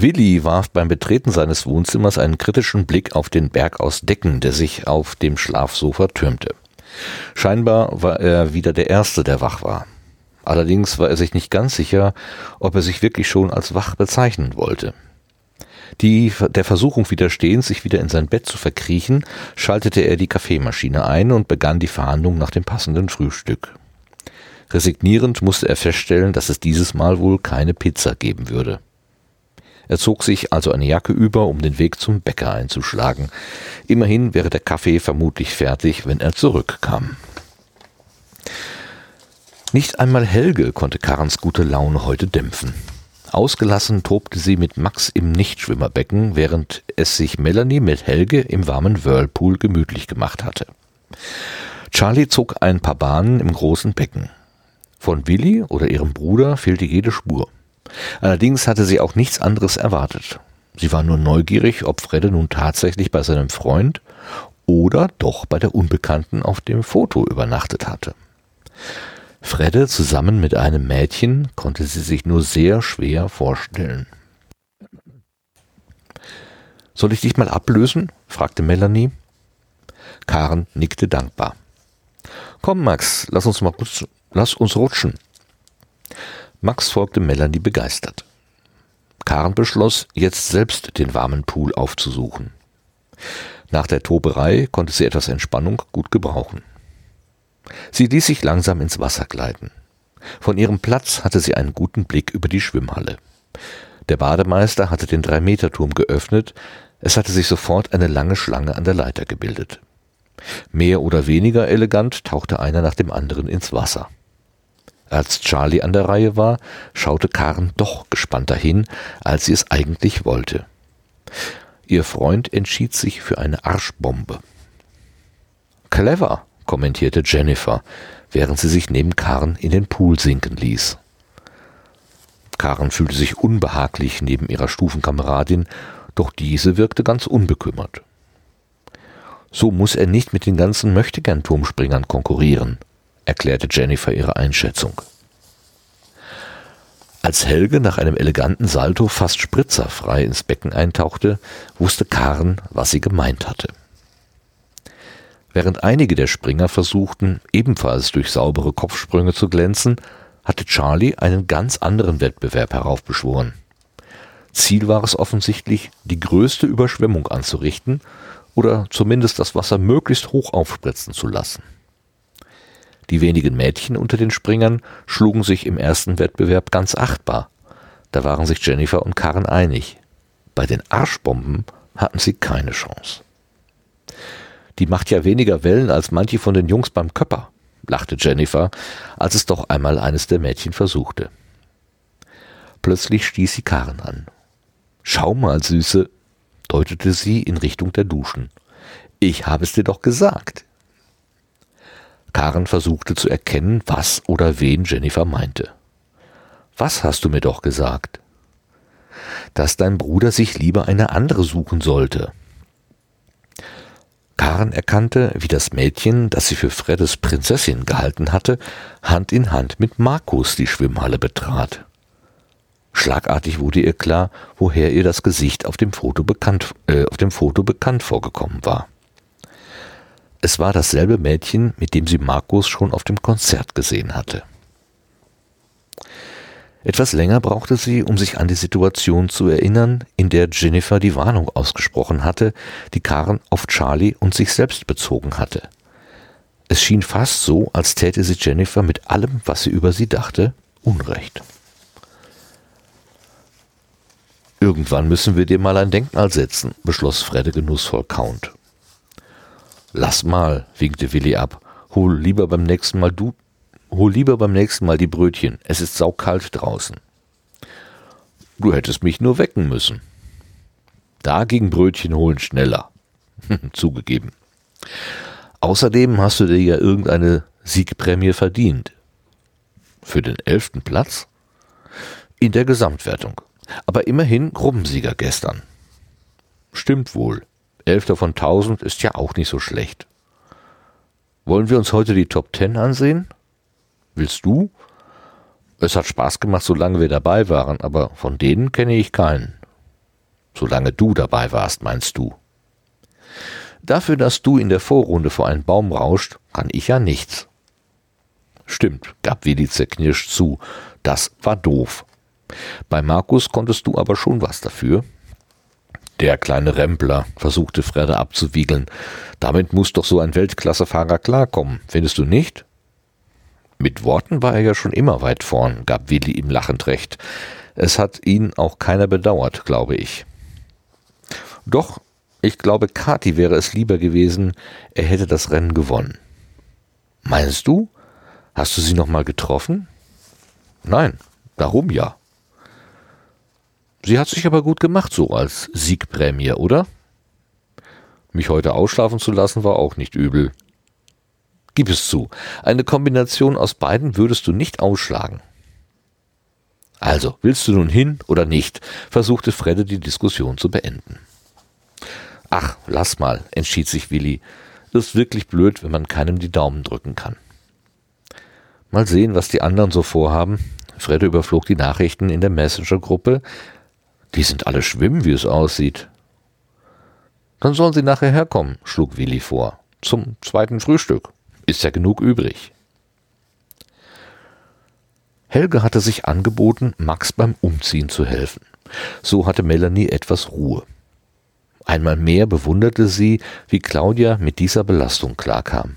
Willi warf beim Betreten seines Wohnzimmers einen kritischen Blick auf den Berg aus Decken, der sich auf dem Schlafsofa türmte. Scheinbar war er wieder der Erste, der wach war. Allerdings war er sich nicht ganz sicher, ob er sich wirklich schon als wach bezeichnen wollte. Die, der Versuchung widerstehend, sich wieder in sein Bett zu verkriechen, schaltete er die Kaffeemaschine ein und begann die Verhandlung nach dem passenden Frühstück. Resignierend musste er feststellen, dass es dieses Mal wohl keine Pizza geben würde. Er zog sich also eine Jacke über, um den Weg zum Bäcker einzuschlagen. Immerhin wäre der Kaffee vermutlich fertig, wenn er zurückkam. Nicht einmal Helge konnte Karens gute Laune heute dämpfen. Ausgelassen tobte sie mit Max im Nichtschwimmerbecken, während es sich Melanie mit Helge im warmen Whirlpool gemütlich gemacht hatte. Charlie zog ein paar Bahnen im großen Becken. Von Willi oder ihrem Bruder fehlte jede Spur. Allerdings hatte sie auch nichts anderes erwartet. Sie war nur neugierig, ob Fredde nun tatsächlich bei seinem Freund oder doch bei der Unbekannten auf dem Foto übernachtet hatte. Fredde zusammen mit einem Mädchen konnte sie sich nur sehr schwer vorstellen. Soll ich dich mal ablösen? fragte Melanie. Karen nickte dankbar. Komm, Max, lass uns mal. Lass uns rutschen. Max folgte Melanie begeistert. Karen beschloss, jetzt selbst den warmen Pool aufzusuchen. Nach der Toberei konnte sie etwas Entspannung gut gebrauchen. Sie ließ sich langsam ins Wasser gleiten. Von ihrem Platz hatte sie einen guten Blick über die Schwimmhalle. Der Bademeister hatte den Drei-Meter-Turm geöffnet, es hatte sich sofort eine lange Schlange an der Leiter gebildet. Mehr oder weniger elegant tauchte einer nach dem anderen ins Wasser. Als Charlie an der Reihe war, schaute Karen doch gespannter hin, als sie es eigentlich wollte. Ihr Freund entschied sich für eine Arschbombe. Clever, kommentierte Jennifer, während sie sich neben Karen in den Pool sinken ließ. Karen fühlte sich unbehaglich neben ihrer Stufenkameradin, doch diese wirkte ganz unbekümmert. So muss er nicht mit den ganzen Möchtegern-Turmspringern konkurrieren, erklärte Jennifer ihre Einschätzung. Als Helge nach einem eleganten Salto fast spritzerfrei ins Becken eintauchte, wusste Karen, was sie gemeint hatte. Während einige der Springer versuchten, ebenfalls durch saubere Kopfsprünge zu glänzen, hatte Charlie einen ganz anderen Wettbewerb heraufbeschworen. Ziel war es offensichtlich, die größte Überschwemmung anzurichten oder zumindest das Wasser möglichst hoch aufspritzen zu lassen. Die wenigen Mädchen unter den Springern schlugen sich im ersten Wettbewerb ganz achtbar. Da waren sich Jennifer und Karen einig. Bei den Arschbomben hatten sie keine Chance. Die macht ja weniger Wellen als manche von den Jungs beim Köpper, lachte Jennifer, als es doch einmal eines der Mädchen versuchte. Plötzlich stieß sie Karen an. Schau mal, Süße, deutete sie in Richtung der Duschen. Ich habe es dir doch gesagt. Karen versuchte zu erkennen, was oder wen Jennifer meinte. Was hast du mir doch gesagt? Dass dein Bruder sich lieber eine andere suchen sollte. Karen erkannte, wie das Mädchen, das sie für Freddes Prinzessin gehalten hatte, Hand in Hand mit Markus die Schwimmhalle betrat. Schlagartig wurde ihr klar, woher ihr das Gesicht auf dem Foto bekannt, äh, auf dem Foto bekannt vorgekommen war. Es war dasselbe Mädchen, mit dem sie Markus schon auf dem Konzert gesehen hatte. Etwas länger brauchte sie, um sich an die Situation zu erinnern, in der Jennifer die Warnung ausgesprochen hatte, die Karen auf Charlie und sich selbst bezogen hatte. Es schien fast so, als täte sie Jennifer mit allem, was sie über sie dachte, Unrecht. Irgendwann müssen wir dir mal ein Denkmal setzen, beschloss Fredde genussvoll kauend. Lass mal, winkte Willi ab. Hol lieber beim nächsten Mal du, hol lieber beim nächsten Mal die Brötchen. Es ist saukalt draußen. Du hättest mich nur wecken müssen. Da ging Brötchen holen schneller. Zugegeben. Außerdem hast du dir ja irgendeine Siegprämie verdient. Für den elften Platz? In der Gesamtwertung. Aber immerhin Gruppensieger gestern. Stimmt wohl. Elfter von tausend ist ja auch nicht so schlecht. Wollen wir uns heute die Top Ten ansehen? Willst du? Es hat Spaß gemacht, solange wir dabei waren, aber von denen kenne ich keinen. Solange du dabei warst, meinst du. Dafür, dass du in der Vorrunde vor einen Baum rauscht, kann ich ja nichts. Stimmt, gab Willi zerknirscht zu. Das war doof. Bei Markus konntest du aber schon was dafür. Der kleine Rempler, versuchte Fredde abzuwiegeln. Damit muss doch so ein Weltklassefahrer klarkommen, findest du nicht? Mit Worten war er ja schon immer weit vorn, gab Willi ihm lachend recht. Es hat ihn auch keiner bedauert, glaube ich. Doch, ich glaube, Kati wäre es lieber gewesen, er hätte das Rennen gewonnen. Meinst du? Hast du sie noch mal getroffen? Nein, darum ja. Sie hat sich aber gut gemacht, so als Siegprämie, oder? Mich heute ausschlafen zu lassen war auch nicht übel. Gib es zu, eine Kombination aus beiden würdest du nicht ausschlagen. Also, willst du nun hin oder nicht? versuchte Fredde die Diskussion zu beenden. Ach, lass mal, entschied sich Willi. Ist wirklich blöd, wenn man keinem die Daumen drücken kann. Mal sehen, was die anderen so vorhaben. Fredde überflog die Nachrichten in der Messenger-Gruppe, die sind alle schwimmen, wie es aussieht. Dann sollen sie nachher herkommen, schlug Willi vor. Zum zweiten Frühstück. Ist ja genug übrig. Helge hatte sich angeboten, Max beim Umziehen zu helfen. So hatte Melanie etwas Ruhe. Einmal mehr bewunderte sie, wie Claudia mit dieser Belastung klarkam.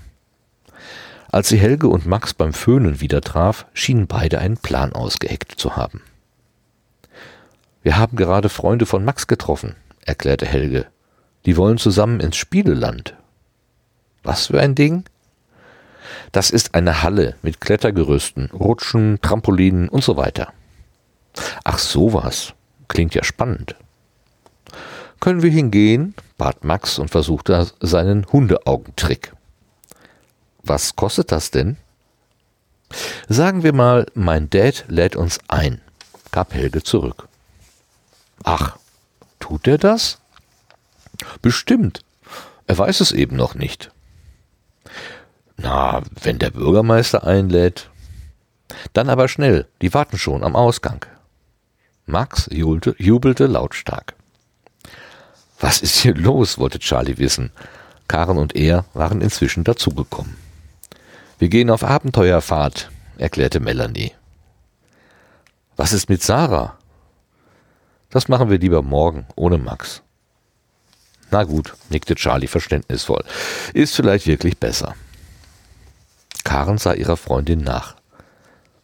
Als sie Helge und Max beim Föhnen wieder traf, schienen beide einen Plan ausgeheckt zu haben. Wir haben gerade Freunde von Max getroffen, erklärte Helge. Die wollen zusammen ins Spieleland. Was für ein Ding? Das ist eine Halle mit Klettergerüsten, Rutschen, Trampolinen und so weiter. Ach sowas. Klingt ja spannend. Können wir hingehen? bat Max und versuchte seinen Hundeaugentrick. Was kostet das denn? Sagen wir mal, mein Dad lädt uns ein, gab Helge zurück. Ach, tut er das? Bestimmt. Er weiß es eben noch nicht. Na, wenn der Bürgermeister einlädt. Dann aber schnell, die warten schon am Ausgang. Max jubelte, jubelte lautstark. Was ist hier los? wollte Charlie wissen. Karen und er waren inzwischen dazugekommen. Wir gehen auf Abenteuerfahrt, erklärte Melanie. Was ist mit Sarah? Das machen wir lieber morgen, ohne Max. Na gut, nickte Charlie verständnisvoll. Ist vielleicht wirklich besser. Karen sah ihrer Freundin nach.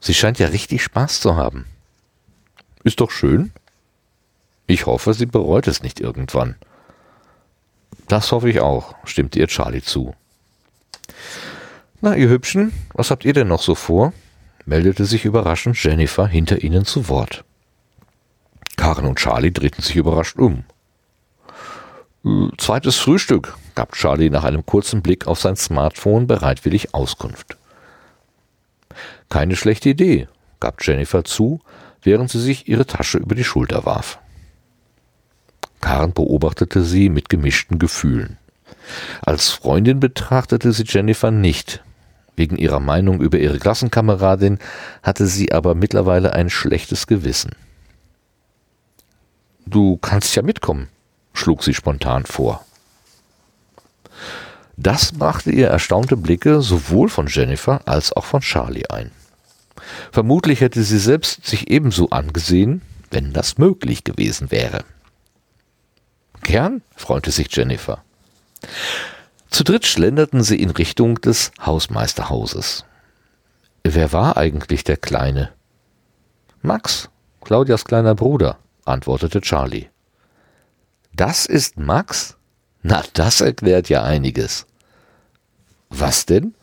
Sie scheint ja richtig Spaß zu haben. Ist doch schön. Ich hoffe, sie bereut es nicht irgendwann. Das hoffe ich auch, stimmte ihr Charlie zu. Na, ihr Hübschen, was habt ihr denn noch so vor? meldete sich überraschend Jennifer hinter ihnen zu Wort. Karen und Charlie drehten sich überrascht um. Äh, zweites Frühstück, gab Charlie nach einem kurzen Blick auf sein Smartphone bereitwillig Auskunft. Keine schlechte Idee, gab Jennifer zu, während sie sich ihre Tasche über die Schulter warf. Karen beobachtete sie mit gemischten Gefühlen. Als Freundin betrachtete sie Jennifer nicht. Wegen ihrer Meinung über ihre Klassenkameradin hatte sie aber mittlerweile ein schlechtes Gewissen. Du kannst ja mitkommen, schlug sie spontan vor. Das brachte ihr erstaunte Blicke sowohl von Jennifer als auch von Charlie ein. Vermutlich hätte sie selbst sich ebenso angesehen, wenn das möglich gewesen wäre. Gern, freute sich Jennifer. Zu dritt schlenderten sie in Richtung des Hausmeisterhauses. Wer war eigentlich der Kleine? Max, Claudias kleiner Bruder antwortete Charlie. Das ist Max? Na, das erklärt ja einiges. Was denn?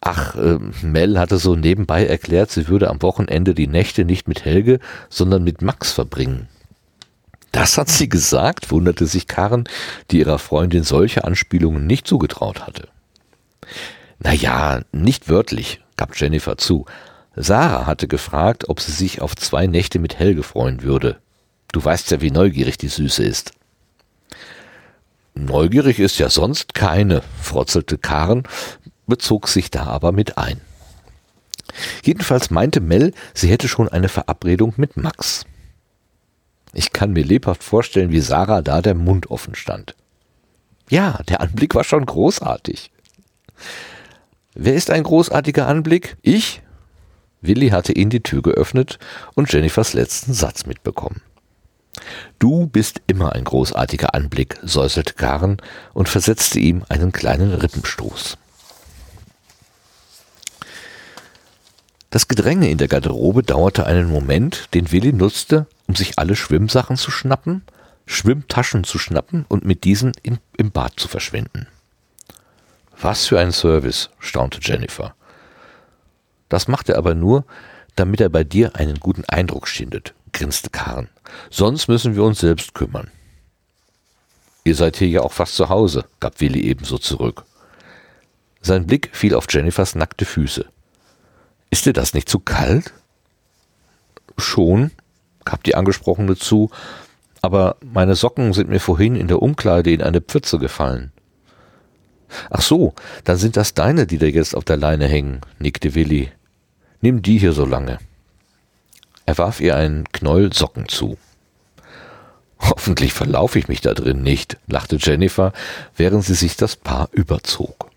Ach, äh, Mel hatte so nebenbei erklärt, sie würde am Wochenende die Nächte nicht mit Helge, sondern mit Max verbringen. Das hat sie gesagt, wunderte sich Karen, die ihrer Freundin solche Anspielungen nicht zugetraut hatte. Na ja, nicht wörtlich, gab Jennifer zu, Sarah hatte gefragt, ob sie sich auf zwei Nächte mit Helge freuen würde. Du weißt ja, wie neugierig die Süße ist. Neugierig ist ja sonst keine, frotzelte Karen, bezog sich da aber mit ein. Jedenfalls meinte Mel, sie hätte schon eine Verabredung mit Max. Ich kann mir lebhaft vorstellen, wie Sarah da der Mund offen stand. Ja, der Anblick war schon großartig. Wer ist ein großartiger Anblick? Ich? Willi hatte ihn die Tür geöffnet und Jennifers letzten Satz mitbekommen. Du bist immer ein großartiger Anblick, säuselte Karen und versetzte ihm einen kleinen Rippenstoß. Das Gedränge in der Garderobe dauerte einen Moment, den Willi nutzte, um sich alle Schwimmsachen zu schnappen, Schwimmtaschen zu schnappen und mit diesen in, im Bad zu verschwinden. Was für ein Service, staunte Jennifer. Das macht er aber nur, damit er bei dir einen guten Eindruck schindet, grinste Karen. Sonst müssen wir uns selbst kümmern. Ihr seid hier ja auch fast zu Hause, gab Willi ebenso zurück. Sein Blick fiel auf Jennifers nackte Füße. Ist dir das nicht zu kalt? Schon, gab die Angesprochene zu, aber meine Socken sind mir vorhin in der Umkleide in eine Pfütze gefallen. Ach so, dann sind das deine, die da jetzt auf der Leine hängen, nickte Willi. Nimm die hier so lange. Er warf ihr einen Knäuel Socken zu. Hoffentlich verlaufe ich mich da drin nicht, lachte Jennifer, während sie sich das Paar überzog.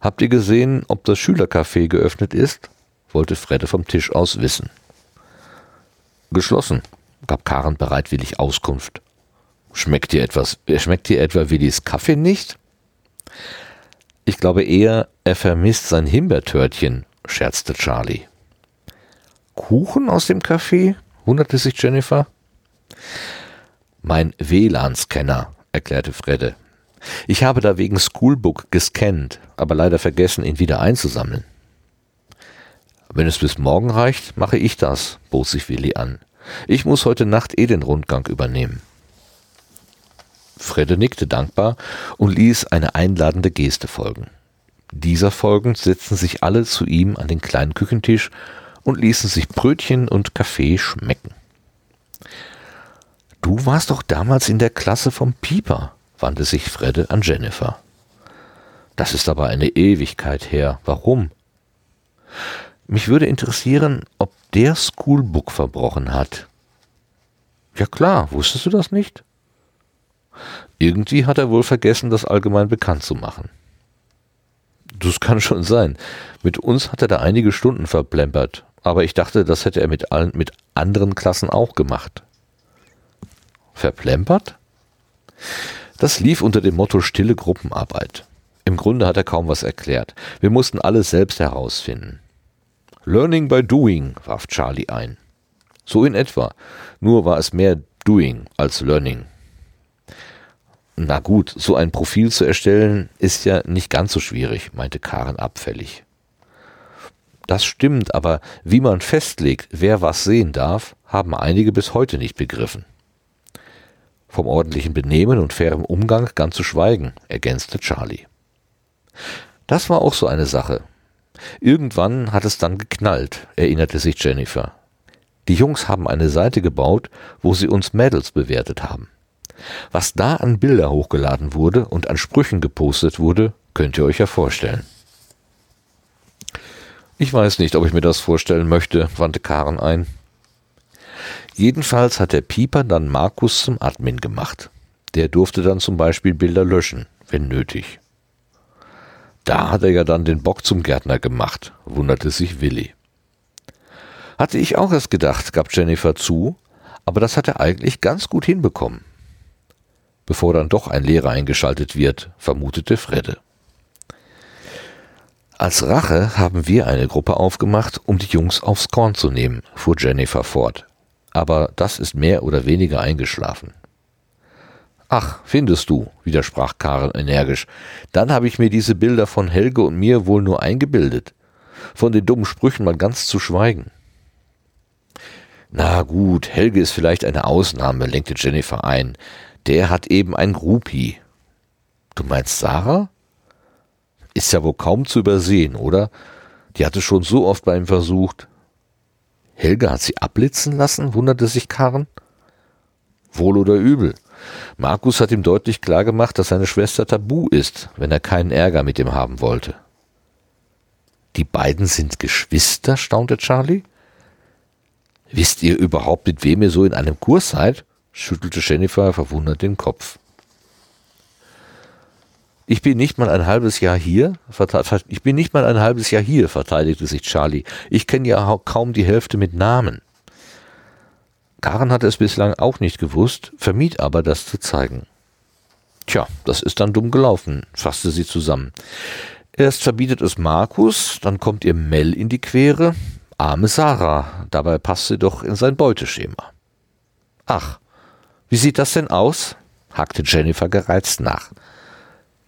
Habt ihr gesehen, ob das Schülercafé geöffnet ist? wollte Fredde vom Tisch aus wissen. Geschlossen, gab Karen bereitwillig Auskunft. Schmeckt dir etwas, äh, schmeckt dir etwa Willis Kaffee nicht? Ich glaube eher, er vermisst sein Himbeertörtchen, scherzte Charlie. Kuchen aus dem Café? wunderte sich Jennifer. Mein WLAN-Scanner, erklärte Fredde. Ich habe da wegen Schoolbook gescannt, aber leider vergessen, ihn wieder einzusammeln. Wenn es bis morgen reicht, mache ich das, bot sich Willi an. Ich muss heute Nacht eh den Rundgang übernehmen. Fredde nickte dankbar und ließ eine einladende Geste folgen. Dieser folgend setzten sich alle zu ihm an den kleinen Küchentisch und ließen sich Brötchen und Kaffee schmecken. Du warst doch damals in der Klasse vom Pieper, wandte sich Fredde an Jennifer. Das ist aber eine Ewigkeit her. Warum? Mich würde interessieren, ob der Schoolbook verbrochen hat. Ja klar, wusstest du das nicht? Irgendwie hat er wohl vergessen, das allgemein bekannt zu machen. Das kann schon sein. Mit uns hat er da einige Stunden verplempert, aber ich dachte, das hätte er mit allen, mit anderen Klassen auch gemacht. Verplempert? Das lief unter dem Motto stille Gruppenarbeit. Im Grunde hat er kaum was erklärt. Wir mussten alles selbst herausfinden. Learning by doing, warf Charlie ein. So in etwa. Nur war es mehr doing als learning. Na gut, so ein Profil zu erstellen ist ja nicht ganz so schwierig, meinte Karen abfällig. Das stimmt, aber wie man festlegt, wer was sehen darf, haben einige bis heute nicht begriffen. Vom ordentlichen Benehmen und fairem Umgang ganz zu schweigen, ergänzte Charlie. Das war auch so eine Sache. Irgendwann hat es dann geknallt, erinnerte sich Jennifer. Die Jungs haben eine Seite gebaut, wo sie uns Mädels bewertet haben. Was da an Bilder hochgeladen wurde und an Sprüchen gepostet wurde, könnt ihr euch ja vorstellen. Ich weiß nicht, ob ich mir das vorstellen möchte, wandte Karen ein. Jedenfalls hat der Pieper dann Markus zum Admin gemacht. Der durfte dann zum Beispiel Bilder löschen, wenn nötig. Da hat er ja dann den Bock zum Gärtner gemacht, wunderte sich Willi. Hatte ich auch erst gedacht, gab Jennifer zu, aber das hat er eigentlich ganz gut hinbekommen. Bevor dann doch ein Lehrer eingeschaltet wird, vermutete Fredde. Als Rache haben wir eine Gruppe aufgemacht, um die Jungs aufs Korn zu nehmen, fuhr Jennifer fort. Aber das ist mehr oder weniger eingeschlafen. Ach, findest du, widersprach Karen energisch. Dann habe ich mir diese Bilder von Helge und mir wohl nur eingebildet. Von den dummen Sprüchen mal ganz zu schweigen. Na gut, Helge ist vielleicht eine Ausnahme, lenkte Jennifer ein. Der hat eben ein Groupie. Du meinst Sarah? Ist ja wohl kaum zu übersehen, oder? Die hatte schon so oft bei ihm versucht. Helge hat sie abblitzen lassen, wunderte sich Karen. Wohl oder übel. Markus hat ihm deutlich klargemacht, dass seine Schwester tabu ist, wenn er keinen Ärger mit ihm haben wollte. Die beiden sind Geschwister, staunte Charlie. Wisst ihr überhaupt, mit wem ihr so in einem Kurs seid? Schüttelte Jennifer verwundert den Kopf. Ich bin nicht mal ein halbes Jahr hier, ich bin nicht mal ein halbes Jahr hier, verteidigte sich Charlie. Ich kenne ja kaum die Hälfte mit Namen. Karen hatte es bislang auch nicht gewusst, vermied aber, das zu zeigen. Tja, das ist dann dumm gelaufen, fasste sie zusammen. Erst verbietet es Markus, dann kommt ihr Mel in die Quere. Arme Sarah, dabei passt sie doch in sein Beuteschema. Ach, wie sieht das denn aus? hakte Jennifer gereizt nach.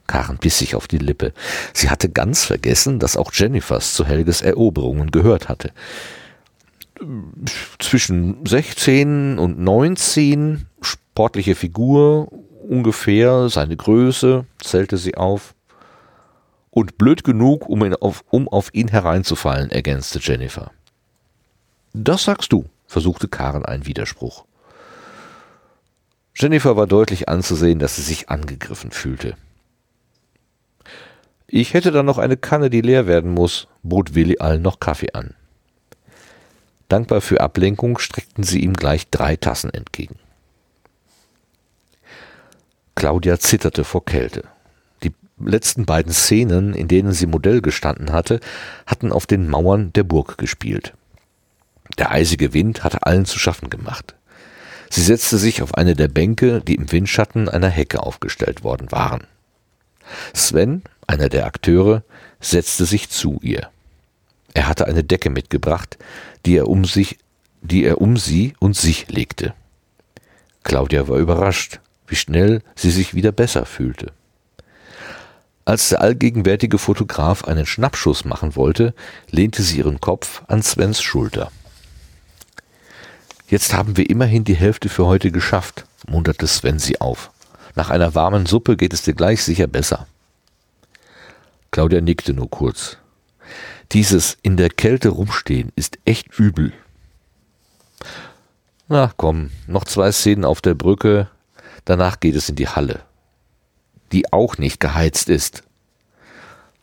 Karen biss sich auf die Lippe. Sie hatte ganz vergessen, dass auch Jennifers zu Helges Eroberungen gehört hatte. Zwischen 16 und 19, sportliche Figur, ungefähr seine Größe, zählte sie auf. Und blöd genug, um, auf, um auf ihn hereinzufallen, ergänzte Jennifer. Das sagst du, versuchte Karen einen Widerspruch. Jennifer war deutlich anzusehen, dass sie sich angegriffen fühlte. Ich hätte da noch eine Kanne, die leer werden muss, bot Willi allen noch Kaffee an. Dankbar für Ablenkung streckten sie ihm gleich drei Tassen entgegen. Claudia zitterte vor Kälte. Die letzten beiden Szenen, in denen sie Modell gestanden hatte, hatten auf den Mauern der Burg gespielt. Der eisige Wind hatte allen zu schaffen gemacht. Sie setzte sich auf eine der Bänke, die im Windschatten einer Hecke aufgestellt worden waren. Sven, einer der Akteure, setzte sich zu ihr. Er hatte eine Decke mitgebracht, die er um sich, die er um sie und sich legte. Claudia war überrascht wie schnell sie sich wieder besser fühlte. Als der allgegenwärtige Fotograf einen Schnappschuss machen wollte, lehnte sie ihren Kopf an Svens Schulter. Jetzt haben wir immerhin die Hälfte für heute geschafft, munterte Sven sie auf. Nach einer warmen Suppe geht es dir gleich sicher besser. Claudia nickte nur kurz. Dieses in der Kälte rumstehen ist echt übel. Na komm, noch zwei Szenen auf der Brücke, Danach geht es in die Halle, die auch nicht geheizt ist.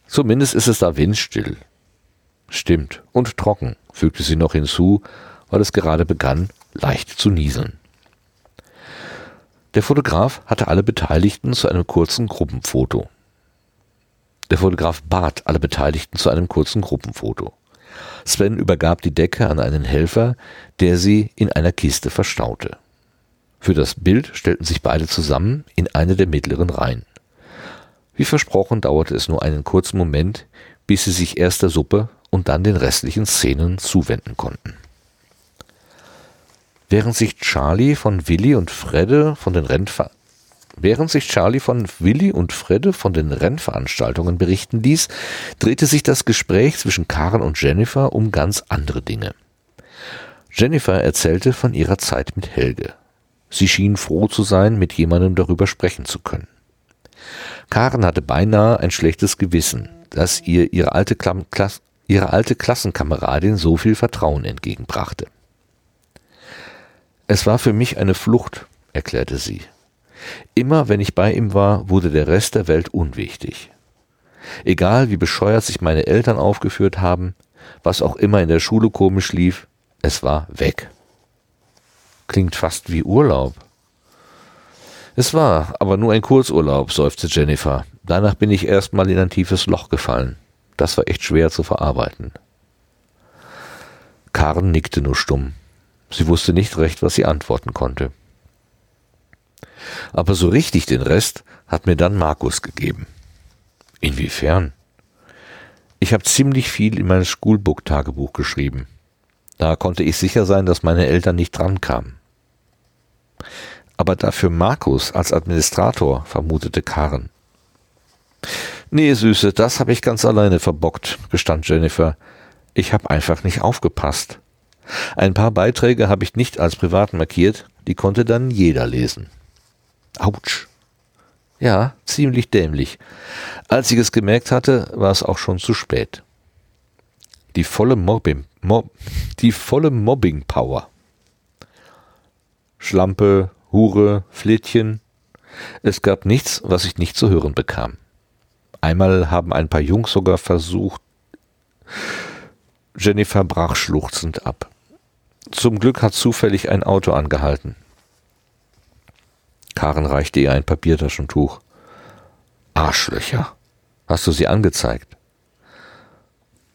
Zumindest ist es da windstill. Stimmt, und trocken, fügte sie noch hinzu, weil es gerade begann, leicht zu nieseln. Der Fotograf hatte alle Beteiligten zu einem kurzen Gruppenfoto. Der Fotograf bat alle Beteiligten zu einem kurzen Gruppenfoto. Sven übergab die Decke an einen Helfer, der sie in einer Kiste verstaute. Für das Bild stellten sich beide zusammen in eine der mittleren Reihen. Wie versprochen dauerte es nur einen kurzen Moment, bis sie sich erst der Suppe und dann den restlichen Szenen zuwenden konnten. Während sich Charlie von Willi und Fredde von den Rennver Während sich Charlie von Willi und Fredde von den Rennveranstaltungen berichten ließ, drehte sich das Gespräch zwischen Karen und Jennifer um ganz andere Dinge. Jennifer erzählte von ihrer Zeit mit Helge. Sie schien froh zu sein, mit jemandem darüber sprechen zu können. Karen hatte beinahe ein schlechtes Gewissen, dass ihr ihre alte, Klass ihre alte Klassenkameradin so viel Vertrauen entgegenbrachte. Es war für mich eine Flucht, erklärte sie. Immer wenn ich bei ihm war, wurde der Rest der Welt unwichtig. Egal wie bescheuert sich meine Eltern aufgeführt haben, was auch immer in der Schule komisch lief, es war weg. Klingt fast wie Urlaub. Es war aber nur ein Kurzurlaub, seufzte Jennifer. Danach bin ich erstmal in ein tiefes Loch gefallen. Das war echt schwer zu verarbeiten. Karen nickte nur stumm. Sie wusste nicht recht, was sie antworten konnte. Aber so richtig den Rest hat mir dann Markus gegeben. Inwiefern? Ich habe ziemlich viel in mein Schoolbook-Tagebuch geschrieben. Da konnte ich sicher sein, dass meine Eltern nicht drankamen. Aber dafür Markus als Administrator, vermutete Karen. Nee, Süße, das habe ich ganz alleine verbockt, gestand Jennifer. Ich habe einfach nicht aufgepasst. Ein paar Beiträge habe ich nicht als privat markiert, die konnte dann jeder lesen. Autsch. Ja, ziemlich dämlich. Als ich es gemerkt hatte, war es auch schon zu spät. Die volle Mobbing, Mob, die volle Mobbing-Power. Schlampe, Hure, Flittchen. Es gab nichts, was ich nicht zu hören bekam. Einmal haben ein paar Jungs sogar versucht. Jennifer brach schluchzend ab. Zum Glück hat zufällig ein Auto angehalten. Karen reichte ihr ein Papiertaschentuch. Arschlöcher. Hast du sie angezeigt?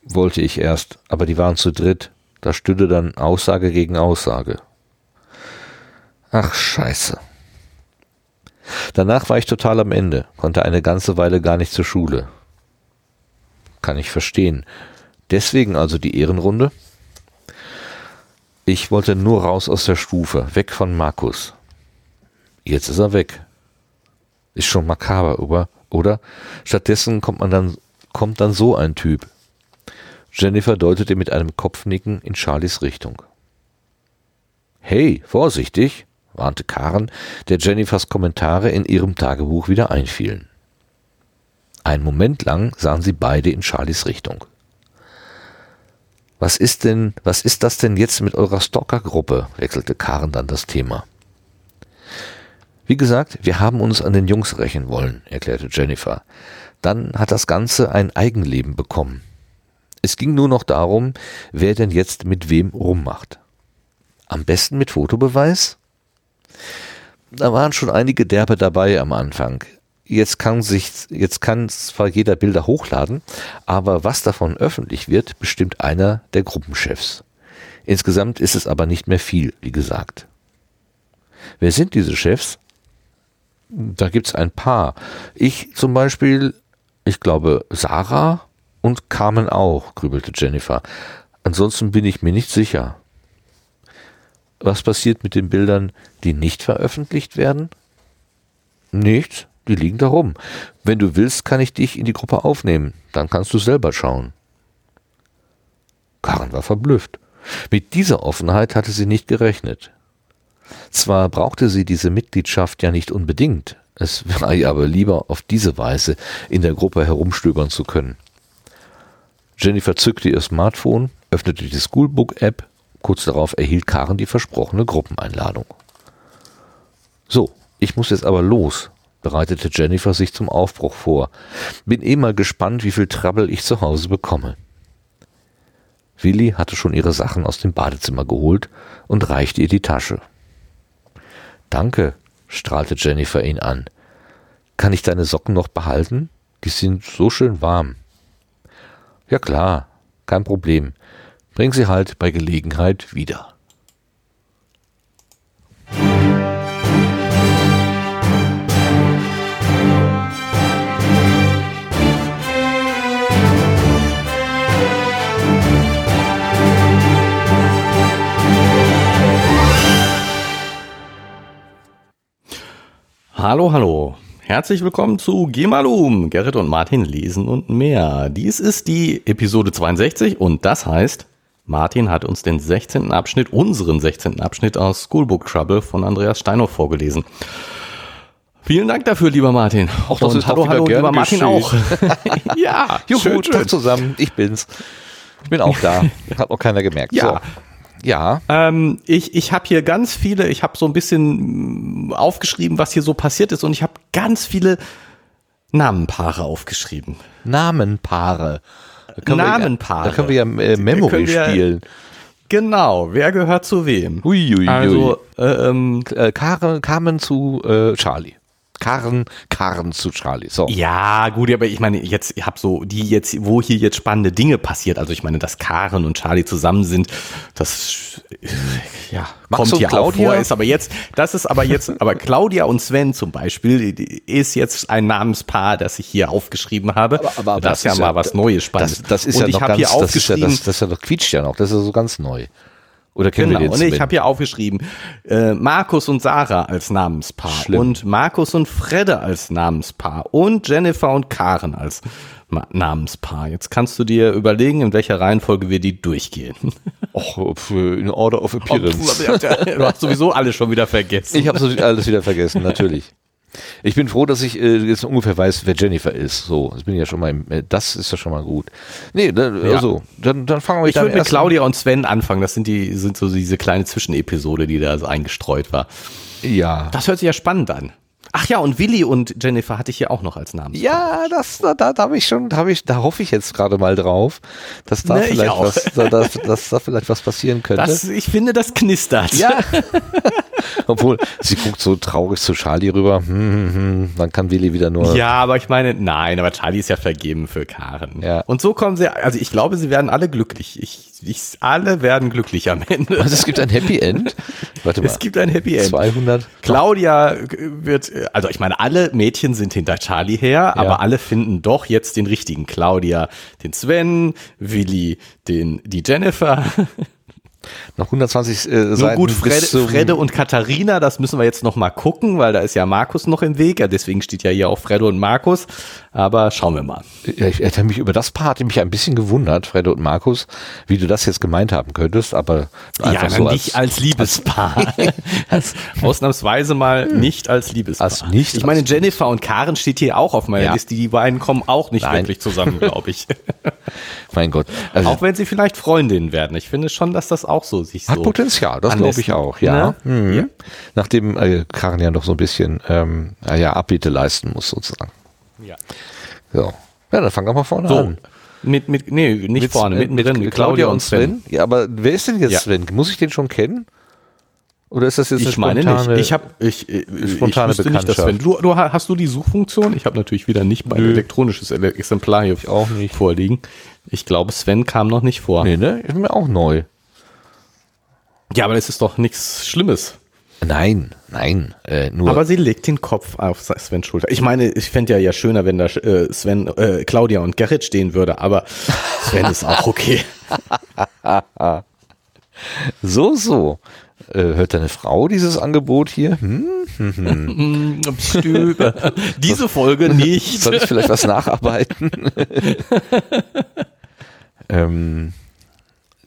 Wollte ich erst, aber die waren zu dritt. Da stünde dann Aussage gegen Aussage. Ach, scheiße. Danach war ich total am Ende, konnte eine ganze Weile gar nicht zur Schule. Kann ich verstehen. Deswegen also die Ehrenrunde? Ich wollte nur raus aus der Stufe, weg von Markus. Jetzt ist er weg. Ist schon makaber, oder? oder? Stattdessen kommt man dann, kommt dann so ein Typ. Jennifer deutete mit einem Kopfnicken in Charlies Richtung. Hey, vorsichtig, warnte Karen, der Jennifers Kommentare in ihrem Tagebuch wieder einfielen. Einen Moment lang sahen sie beide in Charlies Richtung. Was ist denn, was ist das denn jetzt mit eurer Stalker-Gruppe? wechselte Karen dann das Thema. Wie gesagt, wir haben uns an den Jungs rächen wollen, erklärte Jennifer. Dann hat das Ganze ein Eigenleben bekommen. Es ging nur noch darum, wer denn jetzt mit wem rummacht. Am besten mit Fotobeweis? Da waren schon einige Derbe dabei am Anfang. Jetzt kann sich, jetzt kann zwar jeder Bilder hochladen, aber was davon öffentlich wird, bestimmt einer der Gruppenchefs. Insgesamt ist es aber nicht mehr viel, wie gesagt. Wer sind diese Chefs? Da gibt's ein paar. Ich zum Beispiel, ich glaube, Sarah und Carmen auch, grübelte Jennifer. Ansonsten bin ich mir nicht sicher. Was passiert mit den Bildern, die nicht veröffentlicht werden? Nichts, die liegen da rum. Wenn du willst, kann ich dich in die Gruppe aufnehmen. Dann kannst du selber schauen. Karen war verblüfft. Mit dieser Offenheit hatte sie nicht gerechnet. Zwar brauchte sie diese Mitgliedschaft ja nicht unbedingt, es war ihr aber lieber, auf diese Weise in der Gruppe herumstöbern zu können. Jennifer zückte ihr Smartphone, öffnete die Schoolbook-App Kurz darauf erhielt Karen die versprochene Gruppeneinladung. So, ich muss jetzt aber los, bereitete Jennifer sich zum Aufbruch vor. Bin eh mal gespannt, wie viel Trouble ich zu Hause bekomme. Willi hatte schon ihre Sachen aus dem Badezimmer geholt und reichte ihr die Tasche. Danke, strahlte Jennifer ihn an. Kann ich deine Socken noch behalten? Die sind so schön warm. Ja klar, kein Problem. Bring sie halt bei Gelegenheit wieder. Hallo, hallo. Herzlich willkommen zu Gemalum, Gerrit und Martin lesen und mehr. Dies ist die Episode 62 und das heißt Martin hat uns den 16. Abschnitt, unseren 16. Abschnitt aus Schoolbook Trouble von Andreas Steinhoff vorgelesen. Vielen Dank dafür, lieber Martin. Auch das Und ist hallo, hallo, lieber Martin geschehen. auch. ja, Juhu, schön, schön. zusammen. Ich bin's. Ich bin auch da. Hat noch keiner gemerkt. Ja. So. Ja. Ähm, ich ich habe hier ganz viele, ich habe so ein bisschen mm, aufgeschrieben, was hier so passiert ist und ich habe ganz viele Namenpaare aufgeschrieben. Namenpaare. Da Namenpaare. da können wir ja äh, Memory wir, spielen. Genau, wer gehört zu wem? Ui, ui, also, äh, ähm, äh, Carmen zu äh, Charlie. Karren, Karren zu Charlie. So. Ja, gut, aber ich meine, jetzt, ich habe so, die jetzt, wo hier jetzt spannende Dinge passiert, also ich meine, dass Karen und Charlie zusammen sind, das ja, Max kommt ja Claudia? auch vor, ist aber jetzt, das ist aber jetzt, aber Claudia und Sven zum Beispiel ist jetzt ein Namenspaar, das ich hier aufgeschrieben habe. Aber, aber, aber das, das ist ja mal was Neues, Spannendes. Das, das ist und ja noch ganz, das ist ja, das, das ist ja noch quietscht ja noch, das ist ja so ganz neu. Oder kennen genau, wir den und ich habe hier aufgeschrieben, äh, Markus und Sarah als Namenspaar Schlimm. und Markus und Fredde als Namenspaar und Jennifer und Karen als Ma Namenspaar. Jetzt kannst du dir überlegen, in welcher Reihenfolge wir die durchgehen. Och, in Order of Appearance. du hast sowieso alles schon wieder vergessen. Ich habe alles wieder vergessen, natürlich. Ich bin froh, dass ich äh, jetzt ungefähr weiß, wer Jennifer ist. So, das bin ich ja schon mal. Im, äh, das ist ja schon mal gut. Nee, dann, ja. also dann, dann fangen wir. Ich würde mit Claudia und Sven anfangen. Das sind die sind so diese kleine Zwischenepisode, die da so eingestreut war. Ja. Das hört sich ja spannend an. Ach ja, und Willi und Jennifer hatte ich hier auch noch als Namen. Ja, das, da, da, da habe ich schon, da habe ich, da hoffe ich jetzt gerade mal drauf, dass da ne, vielleicht was, da, dass, dass da vielleicht was passieren könnte. Das, ich finde, das knistert. Ja. Obwohl, sie guckt so traurig zu Charlie rüber. Hm, hm, hm. Dann kann Willi wieder nur. Ja, aber ich meine, nein, aber Charlie ist ja vergeben für Karen. Ja. Und so kommen sie, also ich glaube, sie werden alle glücklich. Ich, ich, alle werden glücklich am Ende. Also es gibt ein Happy End. Warte mal. Es gibt ein Happy End. 200. Claudia wird, also ich meine, alle Mädchen sind hinter Charlie her, ja. aber alle finden doch jetzt den richtigen. Claudia, den Sven, Willi, den, die Jennifer. Noch 120 äh, Seiten. Gut, Fred, Fredde und Katharina, das müssen wir jetzt noch mal gucken, weil da ist ja Markus noch im Weg. Ja, deswegen steht ja hier auch Fredde und Markus. Aber schauen wir mal. Ja, ich hätte mich über das Paar hatte mich ein bisschen gewundert, Fredde und Markus, wie du das jetzt gemeint haben könntest, aber einfach ja, so nicht als, als Liebespaar. als, ausnahmsweise mal nicht als Liebespaar. Als nicht ich meine, Jennifer und Karen steht hier auch auf meiner ja. Liste. Die beiden kommen auch nicht Nein. wirklich zusammen, glaube ich. mein Gott. Also, auch wenn sie vielleicht Freundinnen werden. Ich finde schon, dass das auch so sich hat so. Hat Potenzial, das glaube ich auch, ja. Ne? Mhm. ja. Nachdem äh, Karen ja noch so ein bisschen ähm, ja, Abbiete leisten muss, sozusagen. Ja. So. Ja, dann fangen wir mal vorne so. an. Mit, mit, nee, nicht mit, vorne, mit, mit, mit Claudia und Sven. Sven. Ja, aber wer ist denn jetzt ja. Sven? Muss ich den schon kennen? Oder ist das jetzt eine ich meine spontane, nicht. Ich habe ich, ich, spontane ich nicht, dass Sven, du, du hast du die Suchfunktion? Ich habe natürlich wieder nicht mein Nö. elektronisches Exemplar hier ich auch nicht vorliegen. Ich glaube, Sven kam noch nicht vor. Nee, ne? Ist mir auch neu. Ja, aber es ist doch nichts Schlimmes. Nein, nein, äh, nur. Aber sie legt den Kopf auf Svens Schulter. Ich meine, ich fände ja ja schöner, wenn da äh, Sven, äh, Claudia und Gerrit stehen würde, aber Sven ist auch okay. so, so. Äh, hört deine Frau dieses Angebot hier? Hm? Hm, hm. Diese Folge nicht. Soll ich vielleicht was nacharbeiten? ähm,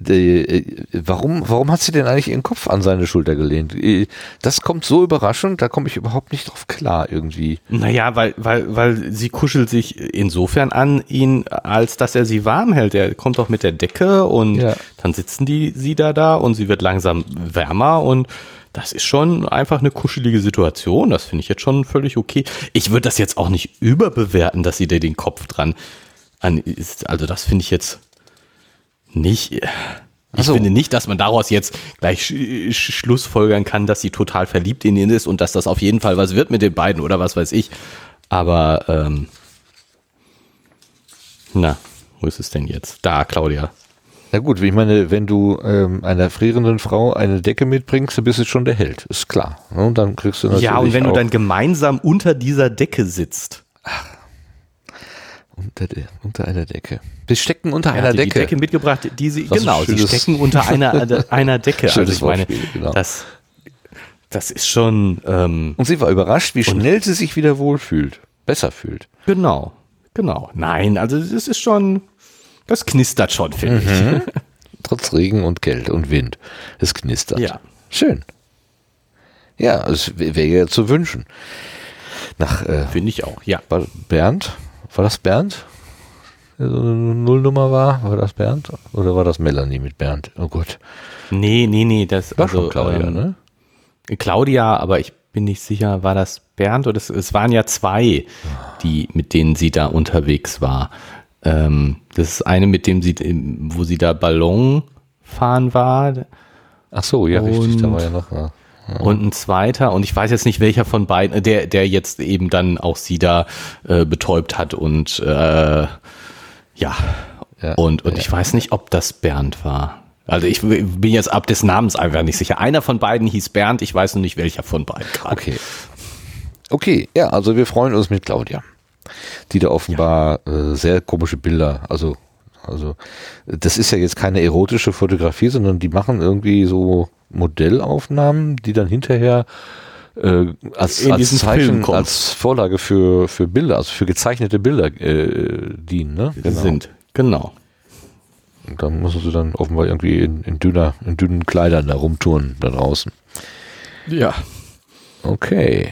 die, äh, warum, warum hat sie denn eigentlich ihren Kopf an seine Schulter gelehnt? Äh, das kommt so überraschend, da komme ich überhaupt nicht drauf klar irgendwie. Naja, weil, weil, weil sie kuschelt sich insofern an ihn, als dass er sie warm hält. Er kommt doch mit der Decke und ja. dann sitzen die, sie da da und sie wird langsam wärmer und das ist schon einfach eine kuschelige Situation. Das finde ich jetzt schon völlig okay. Ich würde das jetzt auch nicht überbewerten, dass sie da den Kopf dran an ist. Also das finde ich jetzt nicht. Ich so. finde nicht, dass man daraus jetzt gleich sch Schlussfolgern kann, dass sie total verliebt in ihn ist und dass das auf jeden Fall was wird mit den beiden oder was weiß ich. Aber ähm, na, wo ist es denn jetzt? Da, Claudia. Na gut, ich meine, wenn du ähm, einer frierenden Frau eine Decke mitbringst, dann bist du schon der Held, ist klar. Ne? Und dann kriegst du natürlich Ja, und wenn du dann gemeinsam unter dieser Decke sitzt. Ach, unter, der, unter einer Decke. Wir stecken unter ja, einer die, Decke. Die Decke mitgebracht, die sie, das genau, sie stecken unter einer, einer Decke. also ich meine, genau. das, das ist schon. Ähm, und sie war überrascht, wie schnell sie sich wieder wohlfühlt, besser fühlt. Genau, genau. Nein, also das ist schon, das knistert schon, finde mhm. ich. Trotz Regen und Kälte und Wind. Es knistert. Ja. Schön. Ja, es wäre ja zu wünschen. Nach, äh, Finde ich auch, ja. Bernd, war das Bernd? Der so eine Nullnummer war? War das Bernd? Oder war das Melanie mit Bernd? Oh Gott. Nee, nee, nee. Das war also, schon Claudia, ähm, ne? Claudia, aber ich bin nicht sicher, war das Bernd oder es, es waren ja zwei, die, mit denen sie da unterwegs war. Ähm, das ist eine, mit dem sie, wo sie da Ballon fahren war. Ach so, ja, Und richtig, da war ja noch. Ja. Und ein zweiter, und ich weiß jetzt nicht welcher von beiden, der, der jetzt eben dann auch sie da äh, betäubt hat und äh, ja. ja. Und, und ja. ich weiß nicht, ob das Bernd war. Also ich bin jetzt ab des Namens einfach nicht sicher. Einer von beiden hieß Bernd, ich weiß noch nicht welcher von beiden gerade. Okay. Okay, ja, also wir freuen uns mit Claudia, die da offenbar ja. äh, sehr komische Bilder, also also das ist ja jetzt keine erotische Fotografie, sondern die machen irgendwie so Modellaufnahmen, die dann hinterher äh, als, als Zeichen, als Vorlage für, für Bilder, also für gezeichnete Bilder äh, dienen. Ne? Genau. Sind, genau. Und dann müssen sie dann offenbar irgendwie in, in, dünner, in dünnen Kleidern da rumtouren da draußen. Ja. Okay.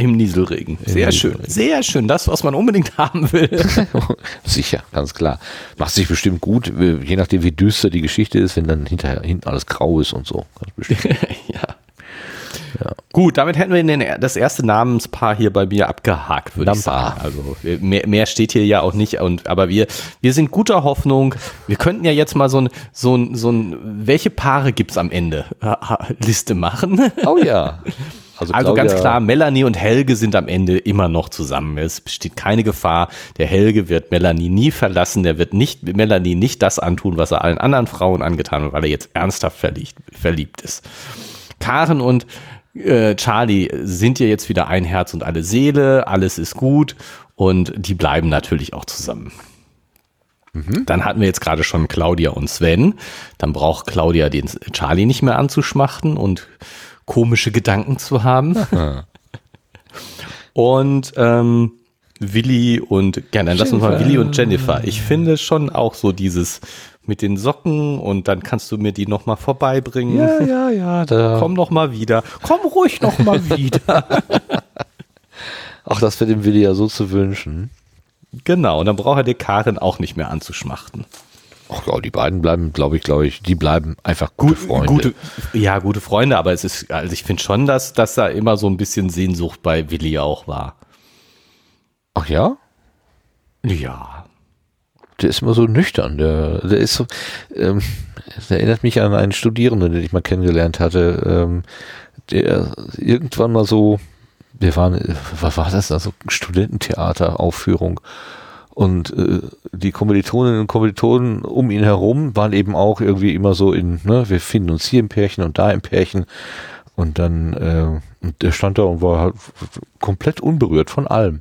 Im Nieselregen. Sehr Im schön. Nieselregen. Sehr schön. Das, was man unbedingt haben will. Sicher, ganz klar. Macht sich bestimmt gut, je nachdem, wie düster die Geschichte ist, wenn dann hinterher hinten alles grau ist und so. ja. Ja. Gut, damit hätten wir den, das erste Namenspaar hier bei mir abgehakt, würde ich sagen. Also mehr, mehr steht hier ja auch nicht. Und, aber wir, wir sind guter Hoffnung. Wir könnten ja jetzt mal so ein, so ein, so ein welche Paare gibt's am Ende? Liste machen. Oh ja. Also, also ganz klar, Melanie und Helge sind am Ende immer noch zusammen. Es besteht keine Gefahr. Der Helge wird Melanie nie verlassen. Der wird nicht Melanie nicht das antun, was er allen anderen Frauen angetan hat, weil er jetzt ernsthaft verliebt, verliebt ist. Karen und äh, Charlie sind ja jetzt wieder ein Herz und eine Seele. Alles ist gut und die bleiben natürlich auch zusammen. Mhm. Dann hatten wir jetzt gerade schon Claudia und Sven. Dann braucht Claudia den Charlie nicht mehr anzuschmachten und komische Gedanken zu haben. und ähm, Willi und, ja, dann lass uns mal Willi und Jennifer. Ich finde schon auch so dieses mit den Socken und dann kannst du mir die nochmal vorbeibringen. Ja, ja, ja. Da. Komm noch mal wieder. Komm ruhig noch mal wieder. Ach, das wäre dem Willi ja so zu wünschen. Genau, und dann braucht er die Karin auch nicht mehr anzuschmachten. Ach ja, die beiden bleiben, glaube ich, glaube ich, die bleiben einfach gute Freunde. Gute, ja, gute Freunde, aber es ist, also ich finde schon, dass, dass da immer so ein bisschen Sehnsucht bei Willi auch war. Ach ja? Ja. Der ist immer so nüchtern. Der, der ist so, ähm, der erinnert mich an einen Studierenden, den ich mal kennengelernt hatte, ähm, der irgendwann mal so, wir waren, was war das, also Studententheater-Aufführung und äh, die Kommilitoninnen und Kommilitonen um ihn herum waren eben auch irgendwie immer so in, ne, wir finden uns hier im Pärchen und da im Pärchen. Und dann, äh, und der stand da und war halt komplett unberührt von allem.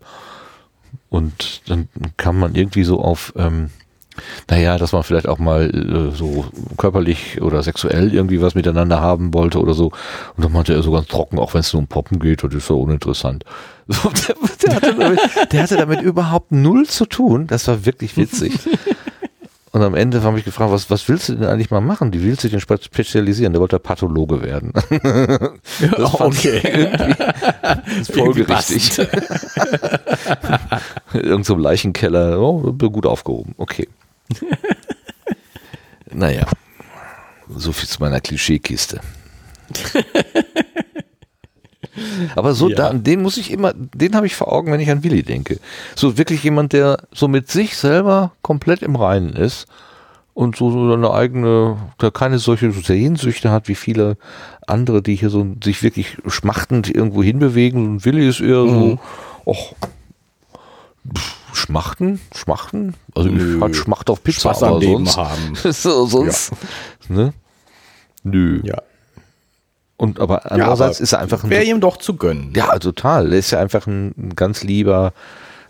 Und dann kam man irgendwie so auf, ähm, naja, dass man vielleicht auch mal äh, so körperlich oder sexuell irgendwie was miteinander haben wollte oder so. Und dann meinte er so ganz trocken, auch wenn es nur um Poppen geht, das ist so uninteressant. So, der, der, hatte damit, der hatte damit überhaupt null zu tun. Das war wirklich witzig. Und am Ende habe ich gefragt, was, was willst du denn eigentlich mal machen? Die willst du denn spezialisieren? Der wollte Pathologe werden. Das fand okay. Das folgerichtig. Irgend so Leichenkeller. Oh, gut aufgehoben. Okay. naja. So viel zu meiner Klischeekiste. Aber so, ja. da, den muss ich immer, den habe ich vor Augen, wenn ich an Willi denke. So wirklich jemand, der so mit sich selber komplett im Reinen ist und so, so eine eigene, der keine solche Sehnsüchte hat wie viele andere, die hier so sich wirklich schmachtend irgendwo hinbewegen. Und Willi ist eher mhm. so, ach, Schmachten? Schmachten? Also Nö. ich Schmacht auf Pizza, Spaß aber sonst, haben. so, sonst, ja. ne? Nö. Ja. Und aber andererseits ja, aber ist er einfach ein. Wäre ihm doch zu gönnen. Ja, total. Er ist ja einfach ein ganz lieber,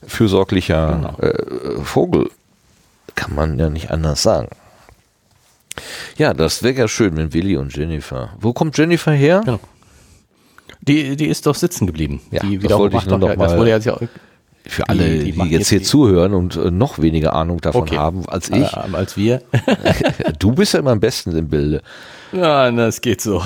fürsorglicher genau. äh, Vogel. Kann man ja nicht anders sagen. Ja, das wäre ja schön mit Willi und Jennifer. Wo kommt Jennifer her? Genau. Die, die ist doch sitzen geblieben. Ja, die das wollte ich nur noch mal, das wurde ja für alle, die, die, die jetzt hier zuhören und äh, noch weniger Ahnung davon okay. haben als ich. Äh, als wir. du bist ja immer am besten im Bilde. Ja, das geht so.